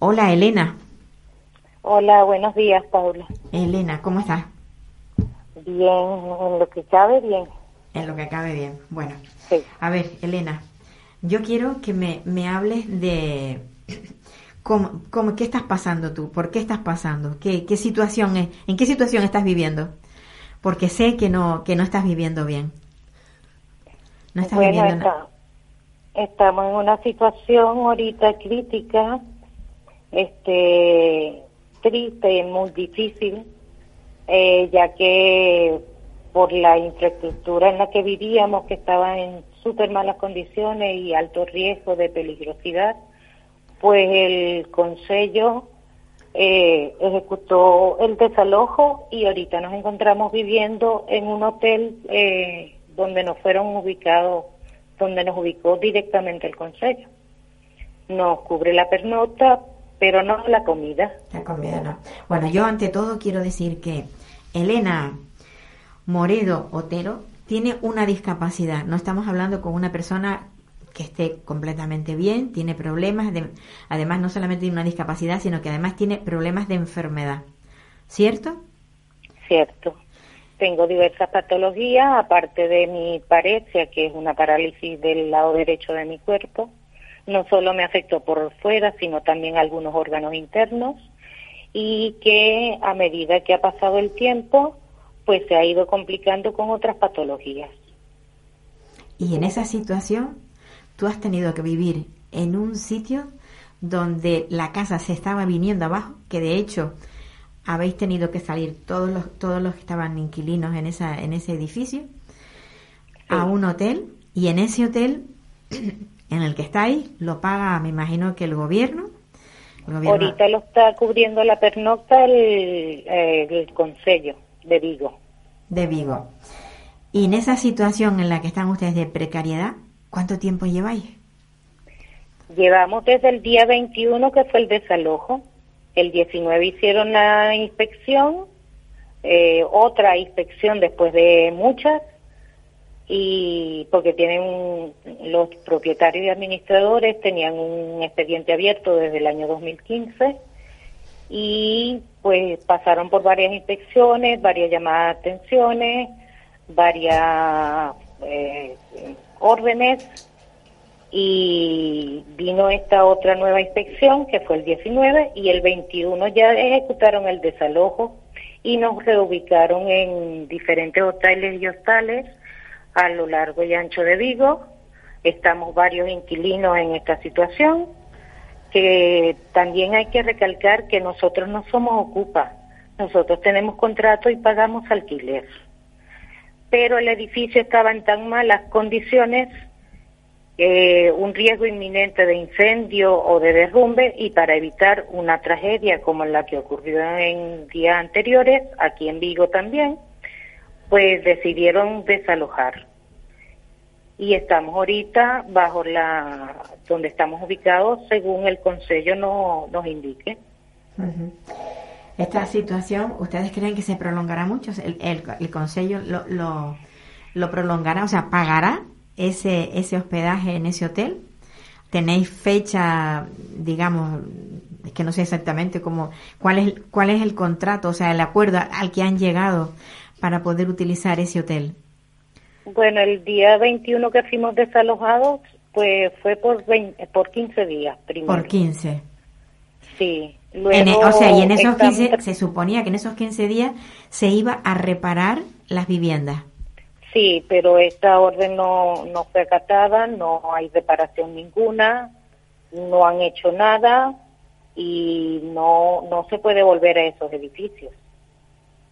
Hola, Elena. Hola, buenos días, Paula. Elena, ¿cómo estás? Bien, en lo que cabe, bien. En lo que acabe bien. Bueno, Sí. a ver, Elena, yo quiero que me, me hables de cómo, cómo, qué estás pasando tú, por qué estás pasando, qué, qué situación es, en qué situación estás viviendo, porque sé que no, que no estás viviendo bien. No estás bueno, viviendo está- estamos en una situación ahorita crítica, este, triste muy difícil, eh, ya que por la infraestructura en la que vivíamos, que estaba en súper malas condiciones y alto riesgo de peligrosidad, pues el Consejo eh, ejecutó el desalojo y ahorita nos encontramos viviendo en un hotel eh, donde nos fueron ubicados, donde nos ubicó directamente el Consejo. Nos cubre la pernota, pero no la comida. La comida no. Bueno, yo ante todo quiero decir que Elena Moredo Otero tiene una discapacidad. No estamos hablando con una persona que esté completamente bien, tiene problemas, de- además no solamente tiene una discapacidad, sino que además tiene problemas de enfermedad. ¿Cierto? Cierto. Tengo diversas patologías, aparte de mi parecia, que es una parálisis del lado derecho de mi cuerpo. No solo me afectó por fuera, sino también algunos órganos internos. Y que a medida que ha pasado el tiempo, pues se ha ido complicando con otras patologías. Y en esa situación, tú has tenido que vivir en un sitio donde la casa se estaba viniendo abajo, que de hecho habéis tenido que salir todos los todos los que estaban inquilinos en esa en ese edificio a un hotel y en ese hotel en el que estáis lo paga, me imagino que el gobierno. El gobierno Ahorita lo está cubriendo la pernocta el, eh, el Consejo de Vigo. de Vigo. Y en esa situación en la que están ustedes de precariedad, ¿cuánto tiempo lleváis? Llevamos desde el día 21 que fue el desalojo. El 19 hicieron la inspección, eh, otra inspección después de muchas, y porque tienen los propietarios y administradores tenían un expediente abierto desde el año 2015 y pues pasaron por varias inspecciones, varias llamadas de atenciones, varias eh, órdenes y vino esta otra nueva inspección que fue el 19 y el 21 ya ejecutaron el desalojo y nos reubicaron en diferentes hoteles y hostales a lo largo y ancho de Vigo. Estamos varios inquilinos en esta situación que también hay que recalcar que nosotros no somos ocupa, nosotros tenemos contrato y pagamos alquiler. Pero el edificio estaba en tan malas condiciones, eh, un riesgo inminente de incendio o de derrumbe y para evitar una tragedia como la que ocurrió en días anteriores, aquí en Vigo también, pues decidieron desalojar. Y estamos ahorita bajo la donde estamos ubicados según el consejo no, nos indique. Esta situación, ¿ustedes creen que se prolongará mucho? ¿El, el, el Consejo lo, lo, lo prolongará? O sea, ¿pagará ese, ese hospedaje en ese hotel? ¿Tenéis fecha, digamos, es que no sé exactamente cómo, cuál es, cuál es el contrato, o sea, el acuerdo al que han llegado para poder utilizar ese hotel? Bueno, el día 21 que fuimos desalojados, pues fue por 20 por 15 días primero. Por 15. Sí. Luego e- o sea, y en esos estamos 15, se suponía que en esos 15 días se iba a reparar las viviendas. Sí, pero esta orden no, no fue acatada, no hay reparación ninguna, no han hecho nada y no, no se puede volver a esos edificios.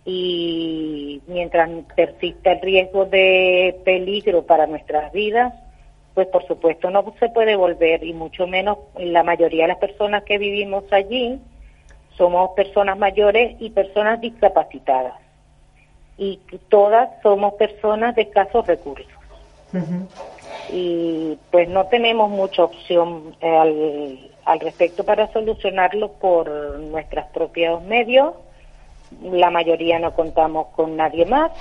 Y mientras persista el riesgo de peligro para nuestras vidas, pues por supuesto no se puede volver y mucho menos la mayoría de las personas que vivimos allí somos personas mayores y personas discapacitadas y todas somos personas de escasos recursos. Y pues no tenemos mucha opción eh, al, al respecto para solucionarlo por nuestros propios medios. La mayoría no contamos con nadie más.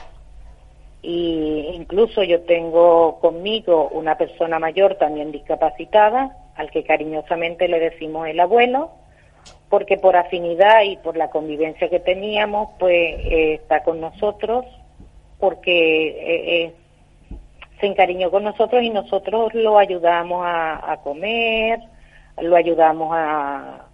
Y incluso yo tengo conmigo una persona mayor también discapacitada, al que cariñosamente le decimos el abuelo, porque por afinidad y por la convivencia que teníamos, pues eh, está con nosotros, porque eh, eh, se encariñó con nosotros y nosotros lo ayudamos a, comer, lo ayudamos a,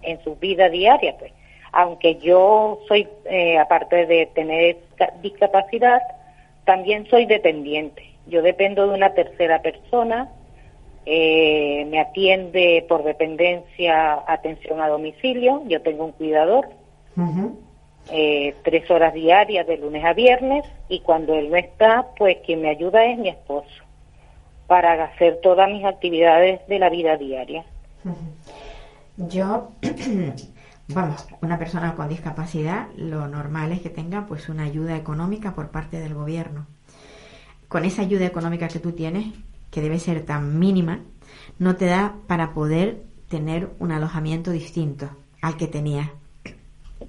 en su vida diaria, pues aunque yo soy, eh, aparte de tener discapacidad, también soy dependiente. Yo dependo de una tercera persona, eh, me atiende por dependencia atención a domicilio, yo tengo un cuidador, eh, tres horas diarias de lunes a viernes y cuando él no está, pues quien me ayuda es mi esposo para hacer todas mis actividades de la vida diaria. Yo vamos, una persona con discapacidad, lo normal es que tenga pues una ayuda económica por parte del gobierno. Con esa ayuda económica que tú tienes, que debe ser tan mínima, no te da para poder tener un alojamiento distinto al que tenías.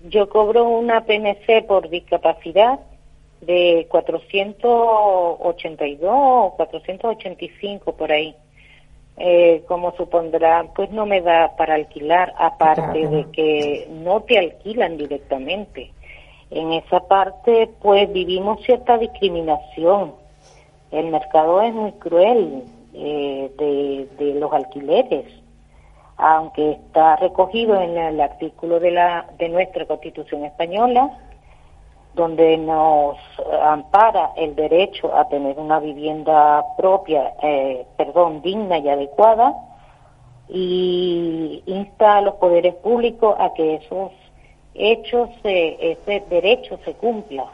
Yo cobro una PNC por discapacidad de 482 o 485 por ahí eh, como supondrá, pues no me da para alquilar, aparte de que no te alquilan directamente. En esa parte, pues vivimos cierta discriminación. El mercado es muy cruel eh, de, de los alquileres, aunque está recogido en el artículo de, la, de nuestra Constitución española, donde nos ampara el derecho a tener una vivienda propia, eh, perdón, digna y adecuada, y insta a los poderes públicos a que esos hechos, ese derecho se cumpla.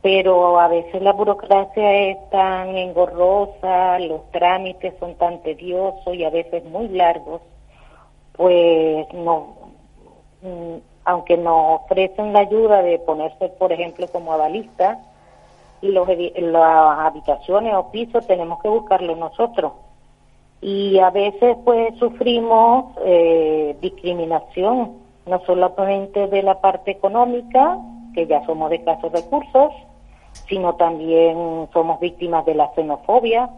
Pero a veces la burocracia es tan engorrosa, los trámites son tan tediosos y a veces muy largos, pues no aunque nos ofrecen la ayuda de ponerse, por ejemplo, como avalista, los, las habitaciones o pisos tenemos que buscarlo nosotros. Y a veces pues sufrimos eh, discriminación, no solamente de la parte económica, que ya somos de escasos recursos, sino también somos víctimas de la xenofobia.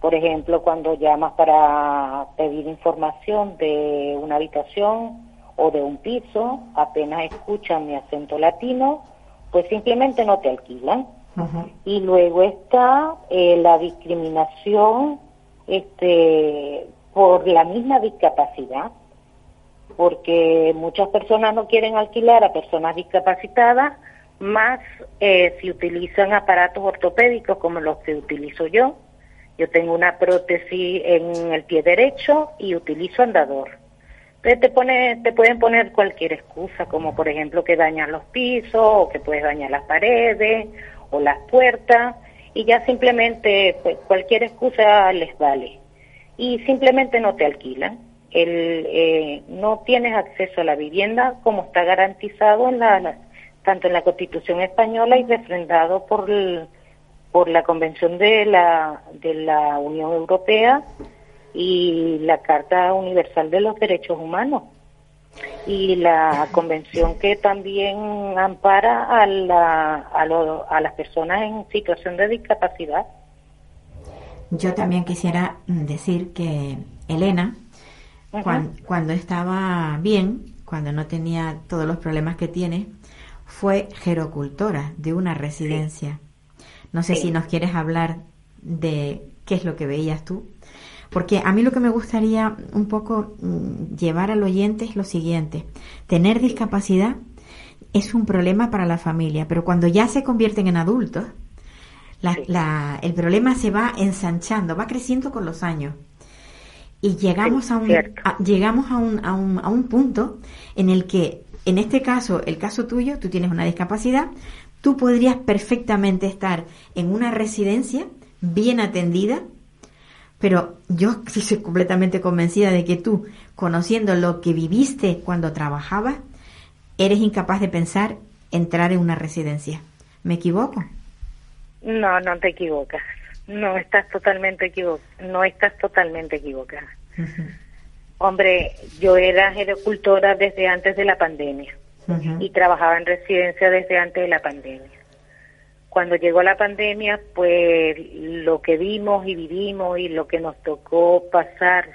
Por ejemplo, cuando llamas para pedir información de una habitación, o de un piso, apenas escuchan mi acento latino, pues simplemente no te alquilan. Y luego está eh, la discriminación este, por la misma discapacidad, porque muchas personas no quieren alquilar a personas discapacitadas, más eh, si utilizan aparatos ortopédicos como los que utilizo yo. Yo tengo una prótesis en el pie derecho y utilizo andador te, pone, te pueden poner cualquier excusa, como por ejemplo que dañan los pisos, o que puedes dañar las paredes, o las puertas, y ya simplemente pues, cualquier excusa les vale. Y simplemente no te alquilan. El, eh, no tienes acceso a la vivienda como está garantizado en la, tanto en la Constitución española y refrendado por, por la Convención de la, de la Unión Europea y la Carta Universal de los Derechos Humanos y la convención que también ampara a, la, a, las personas en situación de discapacidad. Yo también quisiera decir que Elena, cuando estaba bien, cuando no tenía todos los problemas que tiene, fue gerocultora de una residencia. No sé si nos quieres hablar de qué es lo que veías tú. Porque a mí lo que me gustaría un poco mm, llevar al oyente es lo siguiente. Tener discapacidad es un problema para la familia, pero cuando ya se convierten en adultos, el problema se va ensanchando, va creciendo con los años. Y llegamos, a un, llegamos a un, a, un, a un punto en el que, en este caso, el caso tuyo, tú tienes una discapacidad, tú podrías perfectamente estar en una residencia bien atendida, pero yo sí soy completamente convencida de que tú, conociendo lo que viviste cuando trabajabas, eres incapaz de pensar entrar en una residencia. ¿Me equivoco? No, no te equivocas. No estás totalmente equivocada. No estás totalmente equivocada. Hombre, yo era agricultora desde antes de la pandemia y trabajaba en residencia desde antes de la pandemia. Cuando llegó la pandemia, pues lo que vimos y vivimos y lo que nos tocó pasar,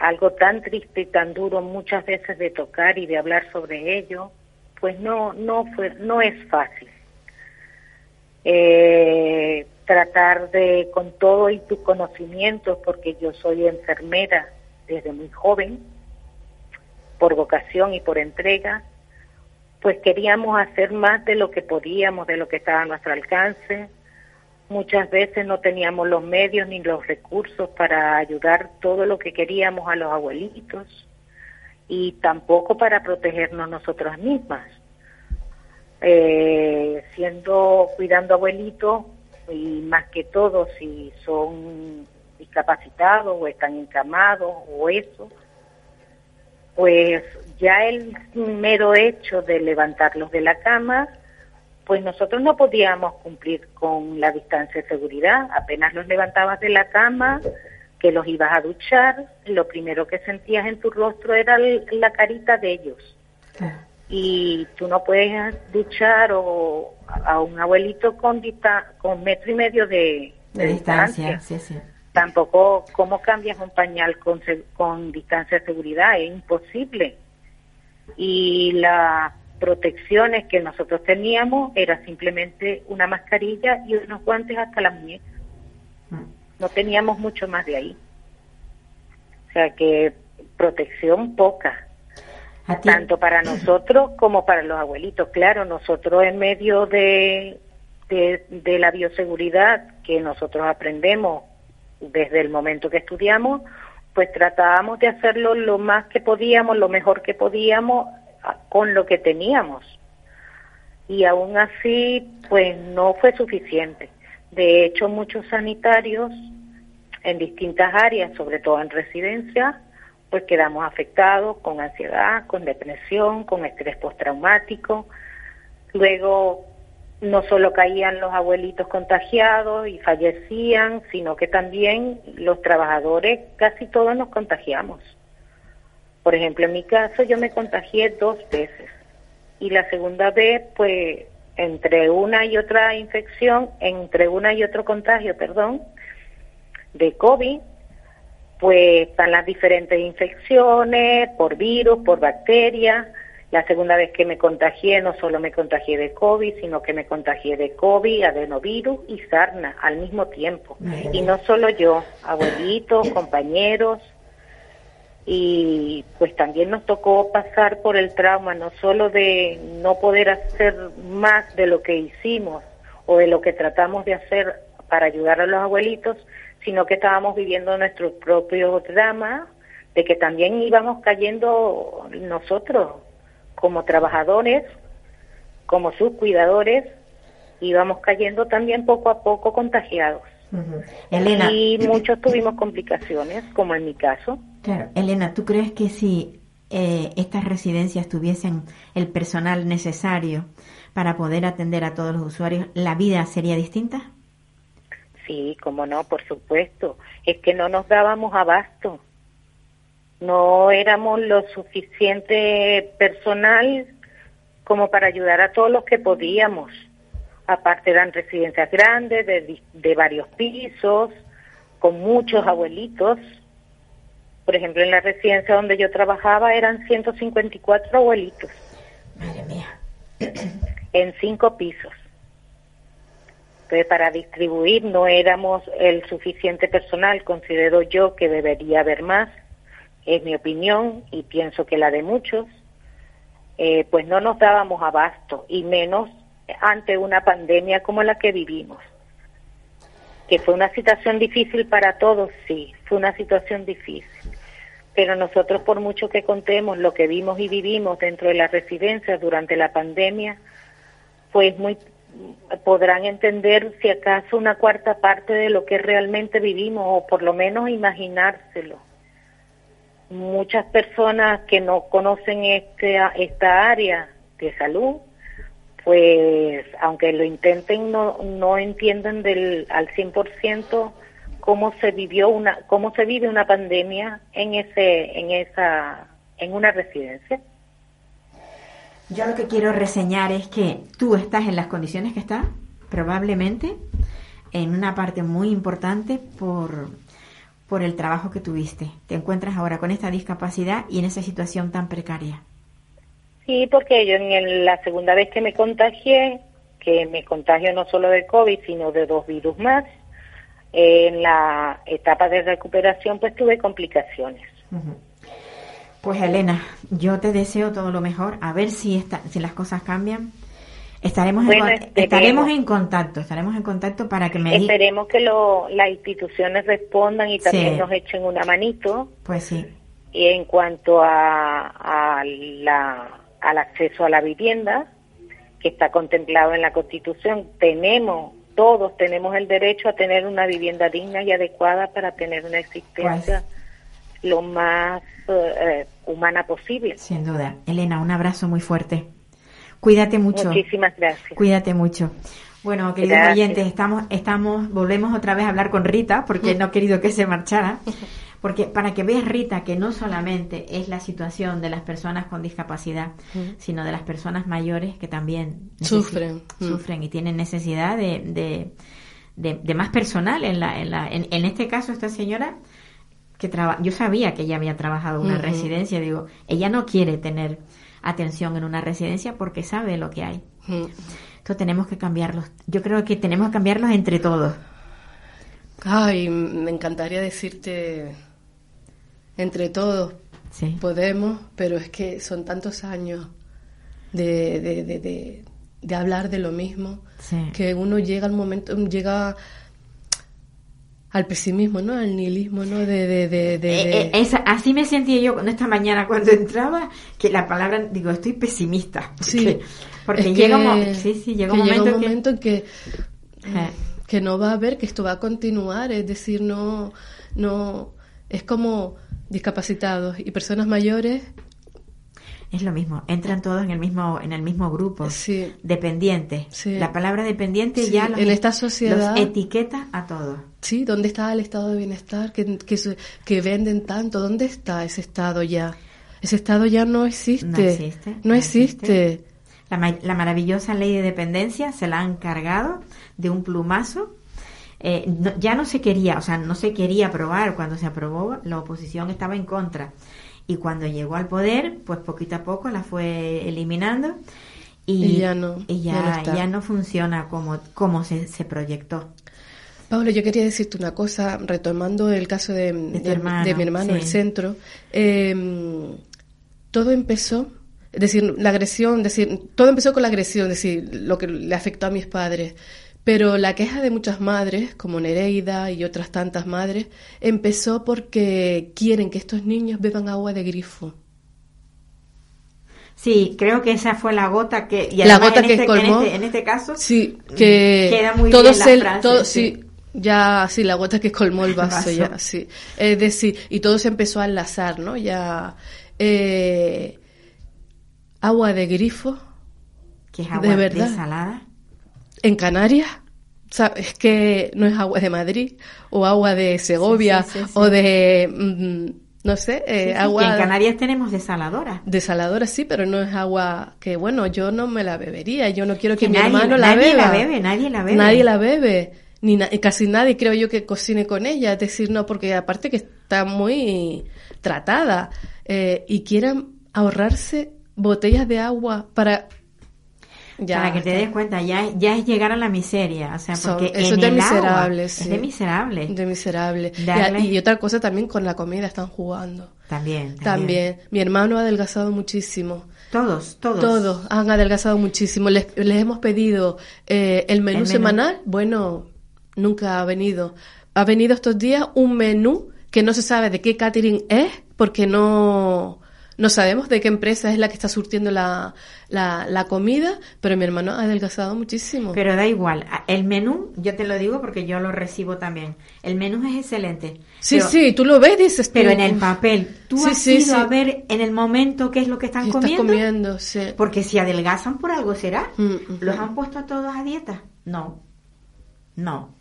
algo tan triste y tan duro muchas veces de tocar y de hablar sobre ello, pues no no fue no es fácil. Eh, tratar de, con todo y tus conocimientos, porque yo soy enfermera desde muy joven, por vocación y por entrega, pues queríamos hacer más de lo que podíamos, de lo que estaba a nuestro alcance. Muchas veces no teníamos los medios ni los recursos para ayudar todo lo que queríamos a los abuelitos y tampoco para protegernos nosotras mismas. Eh, siendo cuidando abuelitos y más que todo si son discapacitados o están encamados o eso, pues ya el mero hecho de levantarlos de la cama, pues nosotros no podíamos cumplir con la distancia de seguridad. Apenas los levantabas de la cama, que los ibas a duchar, lo primero que sentías en tu rostro era la carita de ellos y tú no puedes duchar o a un abuelito con con metro y medio de, distancia. Tampoco, ¿cómo cambias un pañal con, con distancia de seguridad? Es imposible. Y las protecciones que nosotros teníamos era simplemente una mascarilla y unos guantes hasta la muñeca. Mm. No teníamos mucho más de ahí. O sea que protección poca tanto para nosotros como para los abuelitos. Claro, nosotros en medio de, de, la bioseguridad que nosotros aprendemos desde el momento que estudiamos, pues tratábamos de hacerlo lo más que podíamos, lo mejor que podíamos con lo que teníamos. Y aún así, pues no fue suficiente. De hecho, muchos sanitarios en distintas áreas, sobre todo en residencia, pues quedamos afectados con ansiedad, con depresión, con estrés postraumático. Luego no solo caían los abuelitos contagiados y fallecían, sino que también los trabajadores casi todos nos contagiamos. Por ejemplo, en mi caso yo me contagié dos veces y la segunda vez pues entre una y otra infección, entre una y otro contagio, perdón, de COVID, pues están las diferentes infecciones por virus, por bacterias. La segunda vez que me contagié, no solo me contagié de COVID, sino que me contagié de COVID, adenovirus y sarna al mismo tiempo. Y no solo yo, abuelitos, compañeros. Y pues también nos tocó pasar por el trauma, no solo de no poder hacer más de lo que hicimos o de lo que tratamos de hacer para ayudar a los abuelitos, sino que estábamos viviendo nuestro propio drama, de que también íbamos cayendo nosotros como trabajadores, como sus cuidadores, íbamos cayendo también poco a poco contagiados. Elena, y muchos tuvimos complicaciones, como en mi caso. Claro, Elena, ¿tú crees que si eh, estas residencias tuviesen el personal necesario para poder atender a todos los usuarios, la vida sería distinta? Sí, como no, por supuesto. Es que no nos dábamos abasto. No éramos lo suficiente personal como para ayudar a todos los que podíamos. Aparte eran residencias grandes, de, de varios pisos, con muchos abuelitos. Por ejemplo, en la residencia donde yo trabajaba eran 154 abuelitos. Madre mía. En cinco pisos. Entonces, para distribuir no éramos el suficiente personal, considero yo que debería haber más, es mi opinión y pienso que la de muchos. eh, pues no nos dábamos abasto y menos ante una pandemia como la que vivimos. Que fue una situación difícil para todos, sí, fue una situación difícil. Pero nosotros, por mucho que contemos lo que vimos y vivimos dentro de las residencias durante la pandemia, pues muy podrán entender si acaso una cuarta parte de lo que realmente vivimos o por lo menos imaginárselo. Muchas personas que no conocen este, esta área de salud, pues aunque lo intenten no, no entienden del, al 100% cómo se vivió una cómo se vive una pandemia en ese en esa en una residencia. Yo lo que quiero reseñar es que tú estás en las condiciones que estás, probablemente en una parte muy importante por, por el trabajo que tuviste. Te encuentras ahora con esta discapacidad y en esa situación tan precaria. Sí, porque yo en la segunda vez que me contagié, que me contagio no solo de COVID, sino de dos virus más, en la etapa de recuperación pues tuve complicaciones. Pues Elena, yo te deseo todo lo mejor. A ver si, esta, si las cosas cambian. Estaremos, en, estaremos en contacto, estaremos en contacto para que me Esperemos que lo, las instituciones respondan y también nos echen una manito. Pues sí. Y en cuanto a, a la, al acceso a la vivienda, que está contemplado en la Constitución, tenemos, todos tenemos el derecho a tener una vivienda digna y adecuada para tener una existencia pues. lo más eh, humana posible. Sin duda. Elena, un abrazo muy fuerte. Cuídate mucho. Muchísimas gracias. Cuídate mucho. Bueno, queridos oyentes, estamos, estamos, volvemos otra vez a hablar con Rita, porque no he querido que se marchara. Porque para que veas, Rita, que no solamente es la situación de las personas con discapacidad, sino de las personas mayores que también sufren, sufren y tienen necesidad de, de, más personal. En, la, en, la, en, este caso, esta señora que yo sabía que ella había trabajado en una residencia, digo, ella no quiere tener atención en una residencia porque sabe lo que hay. Entonces tenemos que cambiarlos. Yo creo que tenemos que cambiarlos entre todos. Ay, me encantaría decirte entre todos podemos, pero es que son tantos años de, de, de, de, hablar de lo mismo que uno llega al momento, llega al pesimismo, ¿no? Al nihilismo, ¿no? De, de, de, eh, eh, así me sentía yo esta mañana cuando entraba, que la palabra, digo, estoy pesimista. Porque, sí. Porque llega, un, sí, sí, llega un momento, momento en que, eh. que no va a haber, que esto va a continuar, es decir, no, no, es como discapacitados y personas mayores es lo mismo, entran todos en el mismo en el mismo grupo. Sí. Dependiente. La palabra dependiente ya los, en esta sociedad etiqueta a todos. Sí, ¿dónde está el estado de bienestar que, que, que venden tanto? ¿Dónde está ese estado ya? Ese estado ya no existe. No existe. No, existe. La, la, maravillosa ley de dependencia se la han cargado de un plumazo. Eh, ya no se quería, o sea, no se quería aprobar. Cuando se aprobó, la oposición estaba en contra y cuando llegó al poder, pues poquito a poco la fue eliminando y, ya no, ya, no, funciona como, como se, se proyectó. Pablo, yo quería decirte una cosa, retomando el caso de, de, mi hermano, el centro. Em, todo empezó, es decir, la agresión, decir, todo empezó con la agresión, es decir, lo que le afectó a mis padres. Pero la queja de muchas madres, como Nereida y otras tantas madres, empezó porque quieren que estos niños beban agua de grifo. Sí, creo que esa fue la gota que y la gota que este, colmó. Este, en este, caso sí que queda muy bien la todo, sí. Ya sí la gota que colmó el vaso, ya sí. Es decir y todo se empezó a enlazar no ya eh, agua de grifo. Que es agua de verdad. desalada en Canarias es que no es agua de Madrid o agua de Segovia o de mm, no sé eh, agua en Canarias tenemos desaladoras. Desaladoras sí pero no es agua que bueno yo no me la bebería yo no quiero que, mi hermano la nadie la bebe nadie la bebe. Nadie la bebe ni casi nadie creo yo que cocine con ella es decir no porque aparte que está muy tratada eh, y quieran ahorrarse botellas de agua para para que te des cuenta, ya, ya es llegar a la miseria, o sea, porque eso es de miserable, es de miserable. De miserable. Y, otra cosa también con la comida están jugando. También, también. Mi hermano ha adelgazado muchísimo. Todos, todos. Todos han adelgazado muchísimo. Les, les hemos pedido eh, el, menú El menú. semanal. Bueno, nunca ha venido. Ha venido estos días un menú que no se sabe de qué catering es porque no, no sabemos de qué empresa es la que está surtiendo la, la, la comida, pero mi hermano ha adelgazado muchísimo. Pero da igual. El menú, yo te lo digo porque yo lo recibo también. El menú es excelente. sí, pero, sí, tú lo ves, dices. Pero en el papel, tú Sí, has sí, ido sí. a ver en el momento qué es lo que están ¿qué estás comiendo. comiendo? Sí. Porque si adelgazan por algo será. Mm, mm, ¿Los mm. han puesto a todos a dieta? No. No.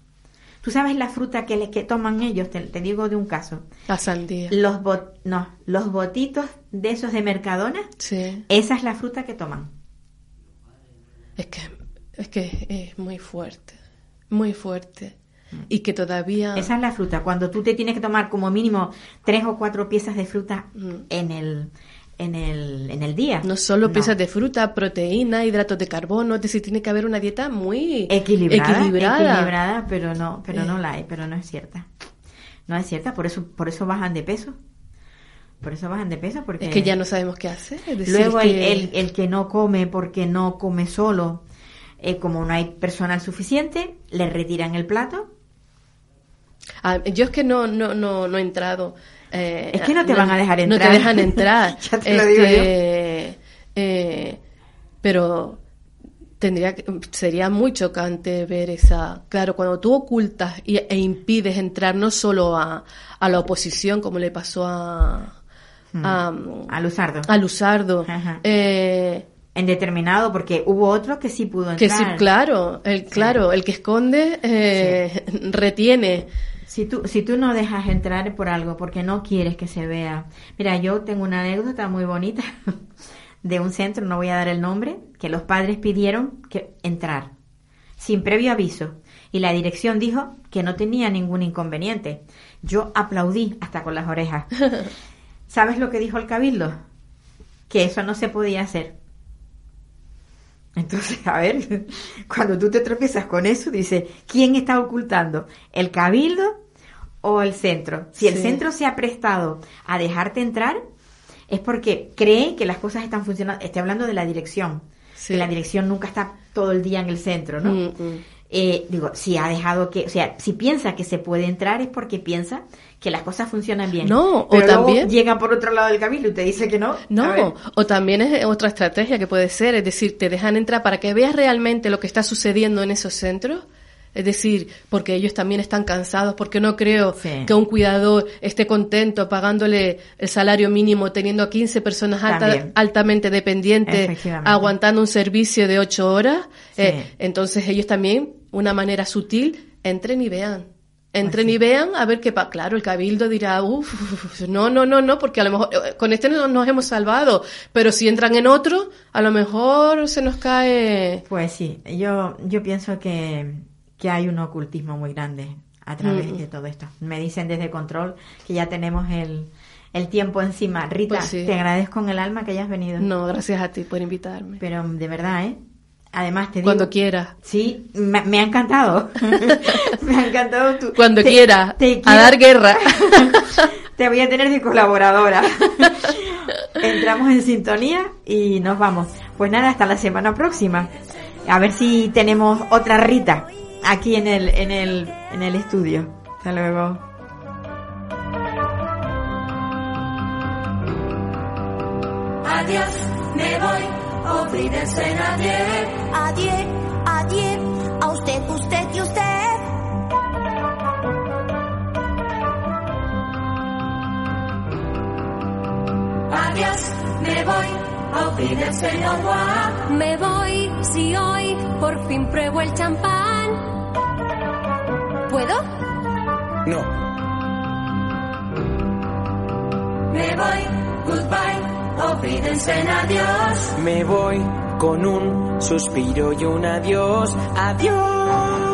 ¿Tú sabes la fruta que, le, que toman ellos? Te, te digo de un caso. La sandía. Los bot, no, los botitos de esos de Mercadona, Sí. esa es la fruta que toman. Es que, es que es muy fuerte, muy fuerte. Y que todavía... Esa es la fruta. Cuando tú te tienes que tomar como mínimo tres o cuatro piezas de fruta Mm. en el en el, en el día. No solo piezas de fruta, proteína, hidratos de carbono, es decir, tiene que haber una dieta muy equilibrada, equilibrada. equilibrada, pero no, pero Eh. no la hay, pero no es cierta. No es cierta, por eso, por eso bajan de peso. Por eso bajan de peso, porque Es que ya no sabemos qué hacer. es decir, luego el, que- el, el que no come porque no come solo, eh, como no hay personal suficiente, le retiran el plato. Ah, yo es que no, no, no, no he entrado. Eh, Es que no te van a dejar No entrar. te dejan entrar. Ya te lo digo eh, pero tendría que- sería muy chocante ver esa claro cuando tú ocultas y- e impides entrar no solo a, a la oposición como le pasó a a, A Luzardo. a Luzardo Ajá. eh, En determinado, porque hubo otro que sí pudo que entrar. sí claro el claro el que esconde eh, retiene Si tú, si tú no dejas entrar por algo, porque no quieres que se vea. Mira, yo tengo una anécdota muy bonita de un centro, no voy a dar el nombre, que los padres pidieron que entrar sin previo aviso y la dirección dijo que no tenía ningún inconveniente. Yo aplaudí hasta con las orejas. ¿Sabes lo que dijo el cabildo? Que eso no se podía hacer. Entonces, a ver, cuando tú te tropiezas con eso, dice, ¿quién está ocultando? ¿El cabildo o el centro? Si el Sí. centro se ha prestado a dejarte entrar, es porque cree que las cosas están funcionando. Estoy hablando de la dirección. Sí. Que la dirección nunca está todo el día en el centro, ¿no? Mm, mm. Eh, digo, si ha dejado que, o sea, si piensa que se puede entrar es porque piensa que las cosas funcionan bien. No, o luego también- llega por otro lado del cabildo y te dice que no. No, o también es otra estrategia que puede ser, es decir, te dejan entrar para que veas realmente lo que está sucediendo en esos centros. Es decir, porque ellos también están cansados, porque no creo Sí. que un cuidador esté contento pagándole el salario mínimo, teniendo a 15 personas alta- altamente dependientes, aguantando un servicio de 8 horas. Sí. Eh, entonces ellos también, una manera sutil, entren y vean. Entren Pues sí. y vean a ver qué pasa. Claro, el cabildo dirá, uff, no, no, no, no, porque a lo mejor eh, con este no nos hemos salvado, pero si entran en otro, a lo mejor se nos cae. Pues sí, yo, yo pienso que, que hay un ocultismo muy grande a través Mm. de todo esto. Me dicen desde control que ya tenemos el, el tiempo encima. Rita, Pues sí. te agradezco en el alma que hayas venido. No, gracias a ti por invitarme. Pero de verdad, ¿eh? Además te digo... Cuando quieras. Sí, me, me ha encantado. me ha encantado tu... Cuando quieras. A dar guerra. Te voy a tener de colaboradora. Entramos en sintonía y nos vamos. Pues nada, hasta la semana próxima. A ver si tenemos otra Rita aquí en el, en el, en el estudio. Hasta luego. Adiós, me voy, olvídense nadie. Adiós, adiós, a usted, usted y usted. Adiós, me voy. Me voy, si hoy por fin pruebo el champán. ¿Puedo? No. Me voy, goodbye, olvídense adiós. Me voy con un suspiro y un adiós. Adiós.